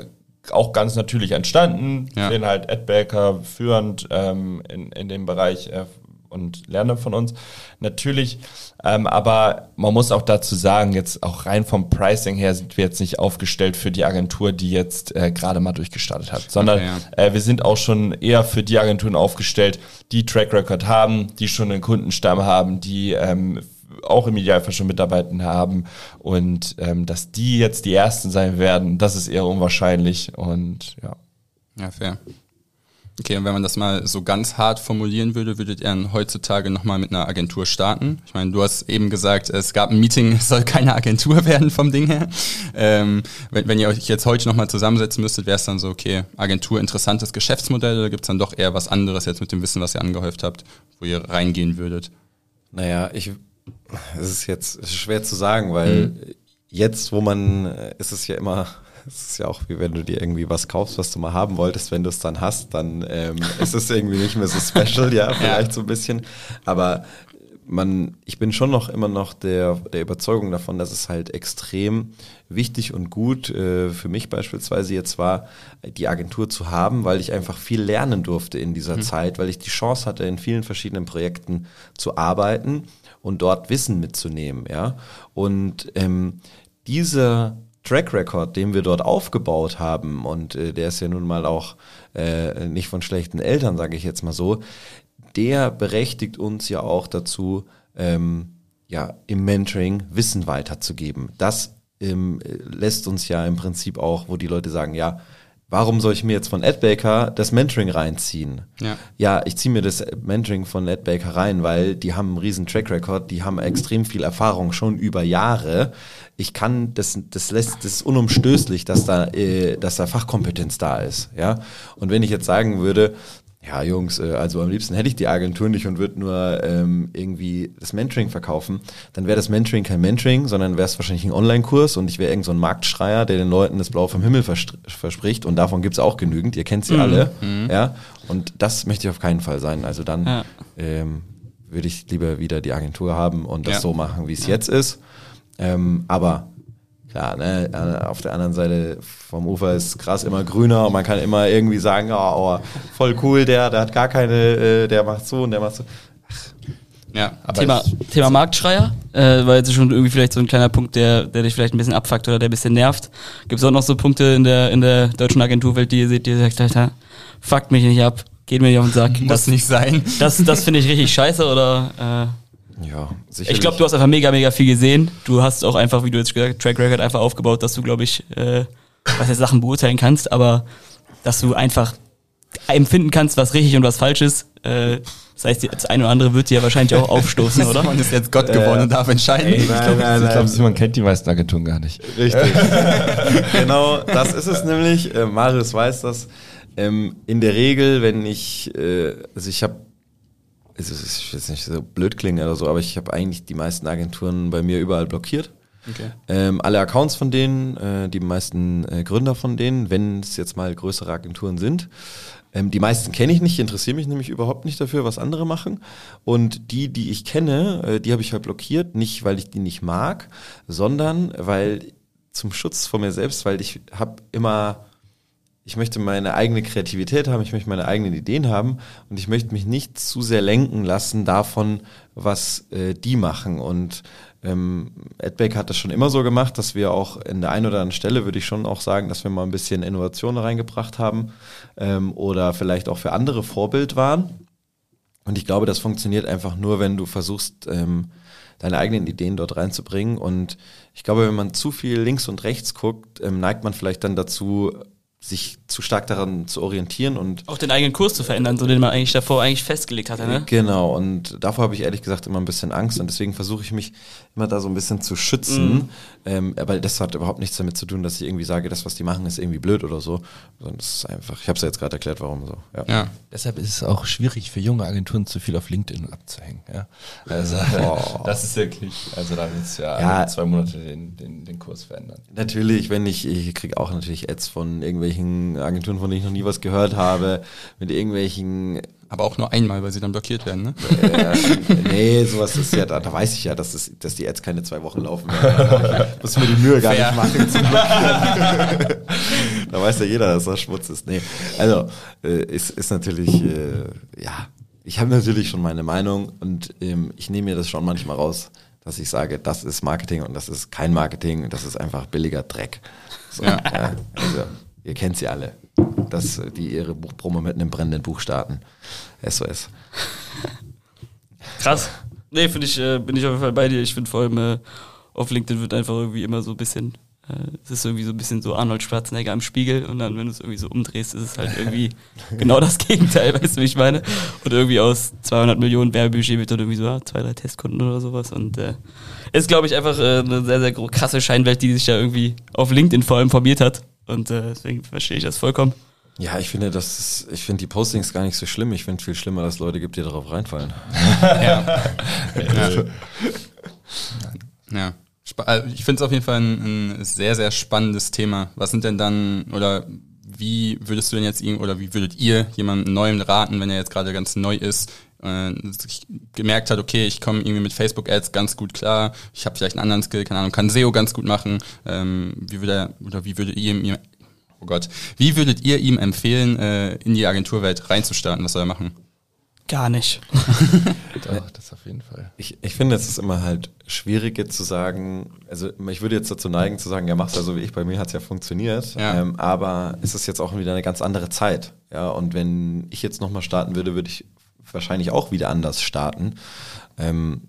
Ist auch ganz natürlich entstanden. Ja. Bin halt Adbaker führend ähm, in, in dem Bereich äh, und lerne von uns. Natürlich, ähm, aber man muss auch dazu sagen, jetzt auch rein vom Pricing her sind wir jetzt nicht aufgestellt für die Agentur, die jetzt äh, gerade mal durchgestartet hat, sondern okay, ja. äh, wir sind auch schon eher für die Agenturen aufgestellt, die Track Record haben, die schon einen Kundenstamm haben, die ähm, auch im Idealfall schon Mitarbeiter haben und ähm, dass die jetzt die ersten sein werden, das ist eher unwahrscheinlich und ja. Ja, fair. Okay, und wenn man das mal so ganz hart formulieren würde, würdet ihr heutzutage nochmal mit einer Agentur starten? Ich meine, du hast eben gesagt, es gab ein Meeting, es soll keine Agentur werden vom Ding her. Ähm, wenn, wenn ihr euch jetzt heute nochmal zusammensetzen müsstet, wäre es dann so, okay, Agentur interessantes Geschäftsmodell oder gibt es dann doch eher was anderes jetzt mit dem Wissen, was ihr angehäuft habt, wo ihr reingehen würdet? Naja, ich es ist jetzt schwer zu sagen, weil mhm. jetzt, wo man, äh, ist es ja immer, es ist ja auch wie wenn du dir irgendwie was kaufst, was du mal haben wolltest, wenn du es dann hast, dann ähm, ist es irgendwie nicht mehr so special, ja, vielleicht ja. so ein bisschen. Aber man, ich bin schon noch immer noch der, der Überzeugung davon, dass es halt extrem wichtig und gut äh, für mich beispielsweise jetzt war, die Agentur zu haben, weil ich einfach viel lernen durfte in dieser mhm. Zeit, weil ich die Chance hatte, in vielen verschiedenen Projekten zu arbeiten und dort Wissen mitzunehmen, ja. Und ähm, dieser Track Record, den wir dort aufgebaut haben, und äh, der ist ja nun mal auch äh, nicht von schlechten Eltern, sage ich jetzt mal so, der berechtigt uns ja auch dazu, ähm, ja, im Mentoring Wissen weiterzugeben. Das ähm, lässt uns ja im Prinzip auch, wo die Leute sagen, ja, warum soll ich mir jetzt von AdBaker das Mentoring reinziehen? Ja, ja ich ziehe mir das Mentoring von AdBaker rein, weil die haben einen riesen Track Record, die haben extrem viel Erfahrung schon über Jahre. Ich kann, das, das lässt, das ist unumstößlich, dass da, äh, dass da Fachkompetenz da ist, ja. Und wenn ich jetzt sagen würde, ja, Jungs, äh, also am liebsten hätte ich die Agentur nicht und würde nur ähm, irgendwie das Mentoring verkaufen. Dann wäre das Mentoring kein Mentoring, sondern wäre es wahrscheinlich ein Online-Kurs und ich wäre irgend so ein Marktschreier, der den Leuten das Blau vom Himmel verspricht und davon gibt's auch genügend. Ihr kennt sie mhm. alle, mhm. ja. Und das möchte ich auf keinen Fall sein. Also dann ja. ähm, würde ich lieber wieder die Agentur haben und das ja. so machen, wie es ja. jetzt ist. Ähm, aber klar, ne, äh, auf der anderen Seite vom Ufer ist Gras immer grüner und man kann immer irgendwie sagen, oh, oh voll cool, der, der hat gar keine, äh, der macht so und der macht so. Ja, aber Thema, Thema Marktschreier, äh, war jetzt schon irgendwie vielleicht so ein kleiner Punkt, der, der dich vielleicht ein bisschen abfuckt oder der ein bisschen nervt. Gibt es auch noch so Punkte in der, in der deutschen Agenturwelt, die ihr seht, die ihr sagt, Alter, fuckt mich nicht ab, geht mir nicht auf den Sack. Muss Das, nicht sein. das, das finde ich richtig scheiße oder Ja, äh, sicherlich. ich glaube, du hast einfach mega, mega viel gesehen. Du hast auch einfach, wie du jetzt gesagt hast, Track Record einfach aufgebaut, dass du, glaube ich, äh, was jetzt Sachen beurteilen kannst, aber dass du einfach empfinden kannst, was richtig und was falsch ist. Äh, das heißt, das eine oder andere wird dir ja wahrscheinlich auch aufstoßen, oder? Man ist jetzt Gott geworden und darf entscheiden. Ey, Ich glaube, glaub. Simon kennt die meisten Agenturen gar nicht. Richtig. genau, das ist es nämlich. Äh, Marius weiß das. Ähm, in der Regel, wenn ich, äh, also ich habe, ich will jetzt nicht so blöd klingen oder so, aber ich habe eigentlich die meisten Agenturen bei mir überall blockiert. Okay. Ähm, alle Accounts von denen, äh, die meisten äh, Gründer von denen, wenn es jetzt mal größere Agenturen sind. Ähm, die meisten kenne ich nicht, interessiere mich nämlich überhaupt nicht dafür, was andere machen. Und die, die ich kenne, äh, die habe ich halt blockiert, nicht weil ich die nicht mag, sondern weil zum Schutz vor mir selbst, weil ich habe immer ich möchte meine eigene Kreativität haben, ich möchte meine eigenen Ideen haben und ich möchte mich nicht zu sehr lenken lassen davon, was äh, die machen. Und ähm, Adbake hat das schon immer so gemacht, dass wir auch in der einen oder anderen Stelle, würde ich schon auch sagen, dass wir mal ein bisschen Innovation reingebracht haben ähm, oder vielleicht auch für andere Vorbild waren. Und ich glaube, das funktioniert einfach nur, wenn du versuchst, ähm, deine eigenen Ideen dort reinzubringen. Und ich glaube, wenn man zu viel links und rechts guckt, ähm, neigt man vielleicht dann dazu, sich zu stark daran zu orientieren und Auch den eigenen Kurs zu verändern, so den man eigentlich davor eigentlich festgelegt hatte, ne? Genau, und davor habe ich ehrlich gesagt immer ein bisschen Angst und deswegen versuche ich mich immer da so ein bisschen zu schützen. Mhm. Ähm, aber das hat überhaupt nichts damit zu tun, dass ich irgendwie sage, das, was die machen, ist irgendwie blöd oder so. Sondern es ist einfach, ich habe es ja jetzt gerade erklärt, warum so. Ja. Ja. Deshalb ist es auch schwierig für junge Agenturen zu viel auf LinkedIn abzuhängen. Ja? Also Oh. das ist wirklich, also da willst du ja, Ja. zwei Monate den, den, den Kurs verändern. Natürlich, wenn ich, ich kriege auch natürlich Ads von irgendwelchen Agenturen, von denen ich noch nie was gehört habe, mit irgendwelchen Aber auch nur einmal, weil sie dann blockiert werden, ne? Äh, nee, sowas ist ja, da, da weiß ich ja, dass, es, dass die Ads keine zwei Wochen laufen werden. Ich muss mir die Mühe gar Fair. nicht machen zu blockieren. da weiß ja jeder, dass das Schmutz ist. Nee, also äh, ist, ist natürlich, äh, ja, ich habe natürlich schon meine Meinung und ähm, ich nehme mir das schon manchmal raus, dass ich sage, das ist Marketing und das ist kein Marketing, das ist einfach billiger Dreck. So, ja, also, ihr kennt sie alle, dass die ihre Buchpromo mit einem brennenden Buch starten. SOS. Krass. Nee, finde ich, äh, bin ich auf jeden Fall bei dir. Ich finde vor allem äh, auf LinkedIn wird einfach irgendwie immer so ein bisschen, äh, es ist irgendwie so ein bisschen so Arnold Schwarzenegger im Spiegel und dann, wenn du es irgendwie so umdrehst, ist es halt irgendwie genau das Gegenteil, weißt du, wie ich meine? Und irgendwie aus 200 Millionen Werbebudget wird dann irgendwie so, ja, zwei, drei Testkunden oder sowas und äh, ist, glaube ich, einfach äh, eine sehr, sehr krasse Scheinwelt, die sich da irgendwie auf LinkedIn vor allem formiert hat und äh, deswegen verstehe ich das vollkommen. Ja, ich finde, das ist, ich finde die Postings gar nicht so schlimm. Ich finde viel schlimmer, dass es Leute gibt, die darauf reinfallen. Ja. ja. ja. Also Ich finde es auf jeden Fall ein, ein sehr, sehr spannendes Thema. Was sind denn dann, oder wie würdest du denn jetzt ihm, oder wie würdet ihr jemandem Neuem raten, wenn er jetzt gerade ganz neu ist, äh, gemerkt hat, okay, ich komme irgendwie mit Facebook-Ads ganz gut klar, ich habe vielleicht einen anderen Skill, keine Ahnung, kann SEO ganz gut machen. Ähm, wie würde er, oder wie würdet ihr ihm, oh Gott, wie würdet ihr ihm empfehlen, äh, in die Agenturwelt reinzustarten? Was soll er machen? Gar nicht. Doch, das auf jeden Fall. Ich, ich finde, es ist immer halt schwierig jetzt zu sagen, also ich würde jetzt dazu neigen zu sagen, ja, mach's ja so wie ich, bei mir hat's ja funktioniert, Ja. Ähm, aber es ist jetzt auch wieder eine ganz andere Zeit. Ja, und wenn ich jetzt nochmal starten würde, würde ich wahrscheinlich auch wieder anders starten. Ähm,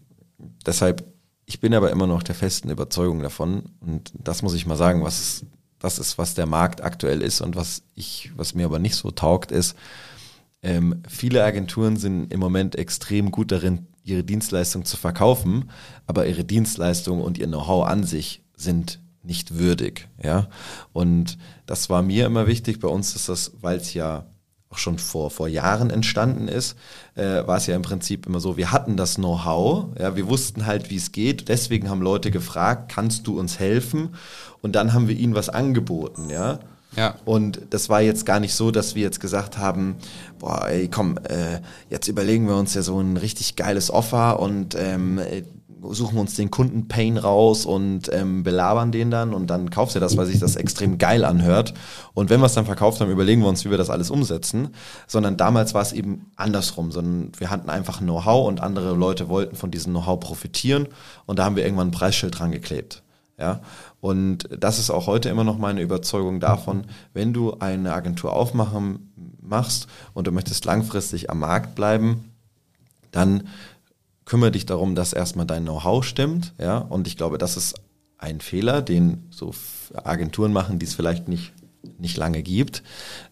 deshalb, ich bin aber immer noch der festen Überzeugung davon, und das muss ich mal sagen, was das ist, was der Markt aktuell ist und was ich, was mir aber nicht so taugt, ist, ähm, viele Agenturen sind im Moment extrem gut darin, ihre Dienstleistung zu verkaufen, aber ihre Dienstleistung und ihr Know-how an sich sind nicht würdig, ja. Und das war mir immer wichtig. Bei uns ist das, weil es ja auch schon vor, vor Jahren entstanden ist, äh, war es ja im Prinzip immer so, wir hatten das Know-how, ja, wir wussten halt, wie es geht, deswegen haben Leute gefragt, kannst du uns helfen? Und dann haben wir ihnen was angeboten, ja. Ja. Und das war jetzt gar nicht so, dass wir jetzt gesagt haben, boah, ey, komm, äh, jetzt überlegen wir uns ja so ein richtig geiles Offer und ähm, äh, suchen uns den Kunden-Pain raus und ähm, belabern den dann und dann kaufst du das, weil sich das extrem geil anhört. Und wenn wir es dann verkauft haben, überlegen wir uns, wie wir das alles umsetzen. Sondern damals war es eben andersrum, sondern wir hatten einfach ein Know-how und andere Leute wollten von diesem Know-how profitieren und da haben wir irgendwann ein Preisschild dran geklebt. Ja, und das ist auch heute immer noch meine Überzeugung davon, wenn du eine Agentur aufmachen machst und du möchtest langfristig am Markt bleiben, dann kümmere dich darum, dass erstmal dein Know-how stimmt. Ja? Und ich glaube, das ist ein Fehler, den so Agenturen machen, die es vielleicht nicht, nicht lange gibt.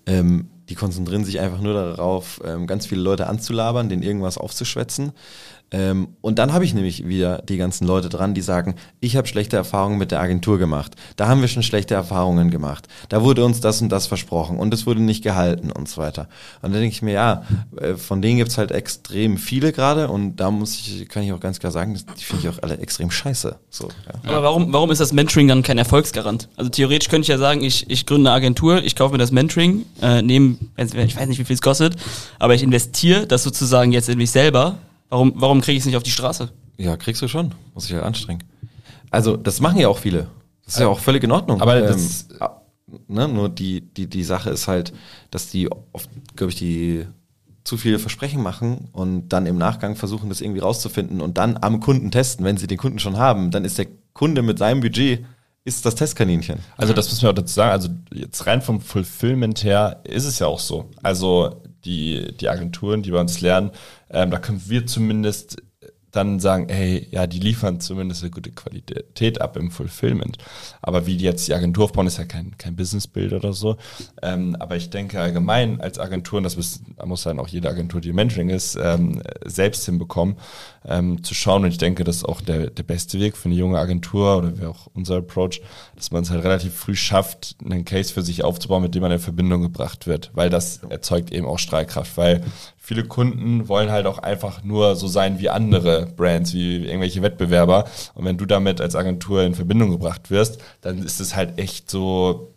Ähm, die konzentrieren sich einfach nur darauf, ähm, ganz viele Leute anzulabern, denen irgendwas aufzuschwätzen. Ähm, und dann habe ich nämlich wieder die ganzen Leute dran, die sagen, ich habe schlechte Erfahrungen mit der Agentur gemacht. Da haben wir schon schlechte Erfahrungen gemacht. Da wurde uns das und das versprochen und es wurde nicht gehalten und so weiter. Und dann denke ich mir, ja, äh, von denen gibt's halt extrem viele gerade und da muss ich, kann ich auch ganz klar sagen, die finde ich auch alle extrem scheiße. So, ja. Aber warum, warum ist das Mentoring dann kein Erfolgsgarant? Also theoretisch könnte ich ja sagen, ich, ich gründe eine Agentur, ich kaufe mir das Mentoring, äh, nehme, ich weiß nicht, wie viel es kostet, aber ich investiere das sozusagen jetzt in mich selber Warum, warum kriege ich es nicht auf die Straße? Ja, kriegst du schon. Muss ich ja anstrengen. Also, das machen ja auch viele. Das ist ja auch völlig in Ordnung. Aber das, ähm, ne, nur die, die, die Sache ist halt, dass die oft, glaube ich, die zu viele Versprechen machen und dann im Nachgang versuchen, das irgendwie rauszufinden und dann am Kunden testen. Wenn sie den Kunden schon haben, dann ist der Kunde mit seinem Budget ist das Testkaninchen. Also das müssen wir auch dazu sagen. Also jetzt rein vom Fulfillment her ist es ja auch so. Also die, die Agenturen, die bei uns lernen, ähm, da können wir zumindest dann sagen, hey, ja, die liefern zumindest eine gute Qualität ab im Fulfillment. Aber wie die jetzt die Agentur aufbauen, ist ja kein, kein Businessbild oder so. Ähm, aber ich denke allgemein als Agenturen, das muss, muss dann auch jede Agentur, die Mentoring ist, ähm, selbst hinbekommen, ähm, zu schauen. Und ich denke, das ist auch der, der beste Weg für eine junge Agentur oder wie auch unser Approach, dass man es halt relativ früh schafft, einen Case für sich aufzubauen, mit dem man in Verbindung gebracht wird. Weil das erzeugt eben auch Strahlkraft. Weil viele Kunden wollen halt auch einfach nur so sein wie andere Brands, wie irgendwelche Wettbewerber. Und wenn du damit als Agentur in Verbindung gebracht wirst, dann ist es halt echt so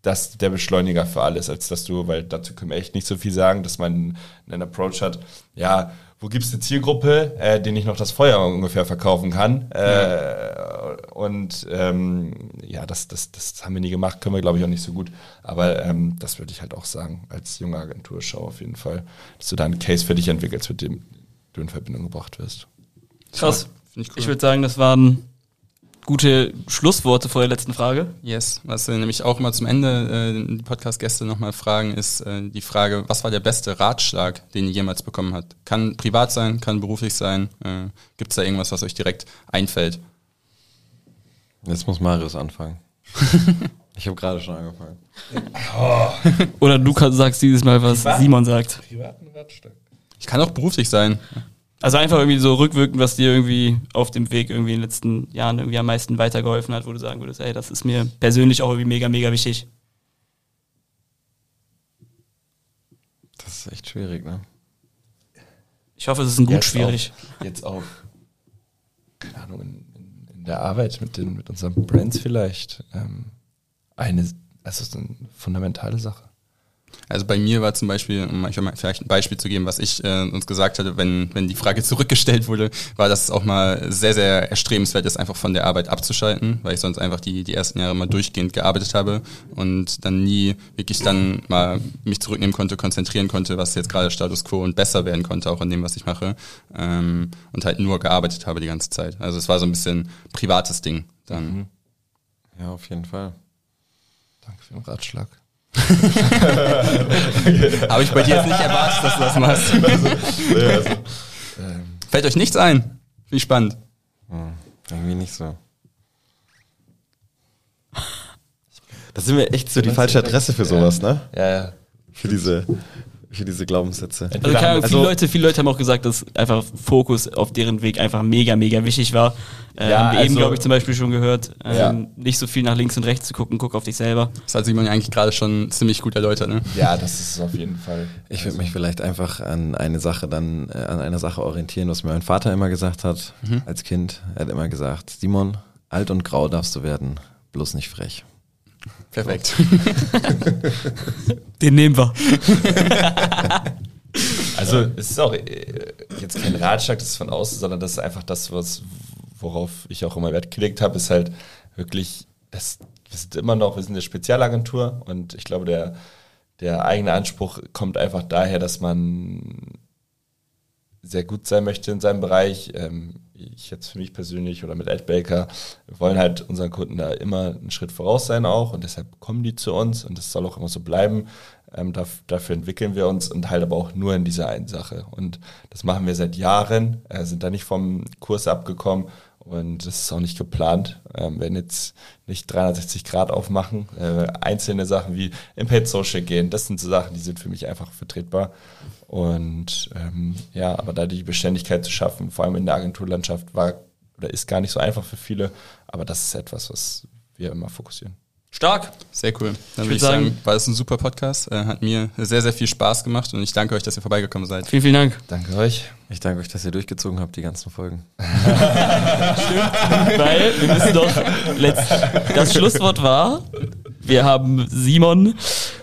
das der Beschleuniger für alles, als dass du, weil dazu können wir echt nicht so viel sagen, dass man einen Approach hat, ja, wo gibt es eine Zielgruppe, äh, denen ich noch das Feuer ungefähr verkaufen kann. Äh, und ähm, ja, das, das, das haben wir nie gemacht, können wir glaube ich auch nicht so gut. Aber ähm, das würde ich halt auch sagen, als junge Agenturschau auf jeden Fall, dass du da einen Case für dich entwickelst, mit dem du in Verbindung gebracht wirst. Krass. Ich, cool. ich würde sagen, das waren gute Schlussworte vor der letzten Frage. Yes, was wir nämlich auch immer zum Ende äh, die Podcast-Gäste nochmal fragen, ist äh, die Frage, was war der beste Ratschlag, den ihr jemals bekommen habt? Kann privat sein, kann beruflich sein. Äh, Gibt es da irgendwas, was euch direkt einfällt? Jetzt muss Marius anfangen. ich habe gerade schon angefangen. Oh. Oder du sagst dieses Mal, was Privat? Simon sagt. Privaten Ratschlag. Ich kann auch beruflich sein. Also einfach irgendwie so rückwirkend, was dir irgendwie auf dem Weg irgendwie in den letzten Jahren irgendwie am meisten weitergeholfen hat, wo du sagen würdest, ey, das ist mir persönlich auch irgendwie mega, mega wichtig. Das ist echt schwierig, ne? Ich hoffe, es ist ein gut jetzt schwierig. Auf, jetzt auch, keine Ahnung, in, in, der Arbeit mit den, mit unseren Brands vielleicht. Ähm, eine, also ist eine fundamentale Sache. Also bei mir war zum Beispiel, um euch vielleicht ein Beispiel zu geben, was ich äh, uns gesagt hatte, wenn, wenn die Frage zurückgestellt wurde, war, dass es auch mal sehr, sehr erstrebenswert ist, einfach von der Arbeit abzuschalten, weil ich sonst einfach die, die ersten Jahre mal durchgehend gearbeitet habe und dann nie wirklich dann mal mich zurücknehmen konnte, konzentrieren konnte, was jetzt gerade Status Quo und besser werden konnte, auch in dem, was ich mache. Ähm, und halt nur gearbeitet habe die ganze Zeit. Also es war so ein bisschen privates Ding dann. Mhm. Ja, auf jeden Fall. Danke für den Ratschlag. Habe ich bei dir jetzt nicht erwartet, dass du das machst. Also, ja, also, ähm. Fällt euch nichts ein? Wie spannend. Hm, irgendwie nicht so. Da sind wir echt so die falsche Adresse für sowas, ne? Ja, ja. Für diese für diese Glaubenssätze. Also, keine, also viele, Leute, viele Leute haben auch gesagt, dass einfach Fokus auf deren Weg einfach mega, mega wichtig war. Ähm, ja, also, eben, glaube ich, zum Beispiel schon gehört, ähm, ja. nicht so viel nach links und rechts zu gucken, guck auf dich selber. Das hat Simon ja eigentlich gerade schon ziemlich gut erläutert, ne? Ja, das ist auf jeden Fall. Ich würde also. mich vielleicht einfach an eine Sache dann, äh, an einer Sache orientieren, was mir mein Vater immer gesagt hat, mhm. als Kind. Er hat immer gesagt, Simon, alt und grau darfst du werden, bloß nicht frech. Perfekt. Den nehmen wir. also es ist auch äh, jetzt kein Ratschlag, das ist von außen, sondern das ist einfach das, was, worauf ich auch immer Wert gelegt habe, ist halt wirklich, das, wir sind immer noch, wir sind eine Spezialagentur und ich glaube, der, der eigene Anspruch kommt einfach daher, dass man sehr gut sein möchte in seinem Bereich. Ähm, ich jetzt für mich persönlich oder mit Ed Baker, wir wollen halt unseren Kunden da immer einen Schritt voraus sein auch und deshalb kommen die zu uns und das soll auch immer so bleiben. Ähm, daf- dafür entwickeln wir uns und halt aber auch nur in dieser einen Sache. Und das machen wir seit Jahren, äh, sind da nicht vom Kurs abgekommen und das ist auch nicht geplant. Ähm, werden jetzt nicht 360 Grad aufmachen. Äh, einzelne Sachen wie im Paid Social gehen, das sind so Sachen, die sind für mich einfach vertretbar. Und ähm, ja, aber da die Beständigkeit zu schaffen, vor allem in der Agenturlandschaft, war oder ist gar nicht so einfach für viele. Aber das ist etwas, was wir immer fokussieren. Stark. Sehr cool. Dann würd würde ich sagen, sagen- war das ein super Podcast. Äh, hat mir sehr, sehr viel Spaß gemacht und ich danke euch, dass ihr vorbeigekommen seid. Vielen, vielen Dank. Danke euch. Ich danke euch, dass ihr durchgezogen habt, die ganzen Folgen. Weil wir müssen doch letzt, das Schlusswort war, wir haben Simon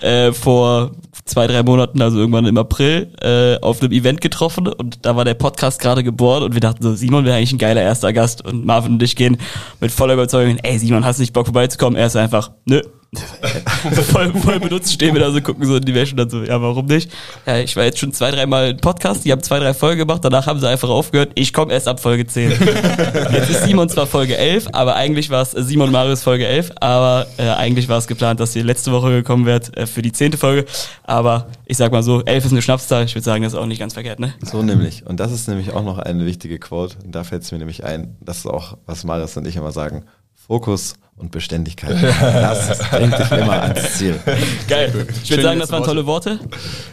äh, vor zwei, drei Monaten, also irgendwann im April, äh, auf einem Event getroffen und da war der Podcast gerade geboren und wir dachten so, Simon wäre eigentlich ein geiler erster Gast und Marvin und ich gehen mit voller Überzeugung, ey Simon, hast du nicht Bock vorbeizukommen? Er ist einfach, nö. voll, voll benutzt stehen wir da so, gucken so in die Wäsche und dann so, ja, warum nicht? Ja, ich war jetzt schon zwei, dreimal im Podcast, die haben zwei, drei Folgen gemacht, danach haben sie einfach aufgehört, ich komme erst ab Folge 10. Jetzt ist Simon zwar Folge 11, aber eigentlich war es äh, Simon Marius Folge 11, aber äh, eigentlich war es geplant, dass ihr letzte Woche gekommen wärt äh, für die zehnte Folge, aber ich sag mal so, 11 ist eine Schnapszahl, ich würde sagen, das ist auch nicht ganz verkehrt, ne? So nämlich. Und das ist nämlich auch noch eine wichtige Quote. Und da fällt es mir nämlich ein, das ist auch, was Marius und ich immer sagen, Fokus und Beständigkeit. Das bringt dich immer ans Ziel. Geil. Ich würde sagen, das waren tolle Worte.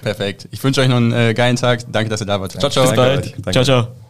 Perfekt. Ich wünsche euch noch einen äh, geilen Tag. Danke, dass ihr da wart. Ciao, ciao. Bis bald. Ciao, ciao.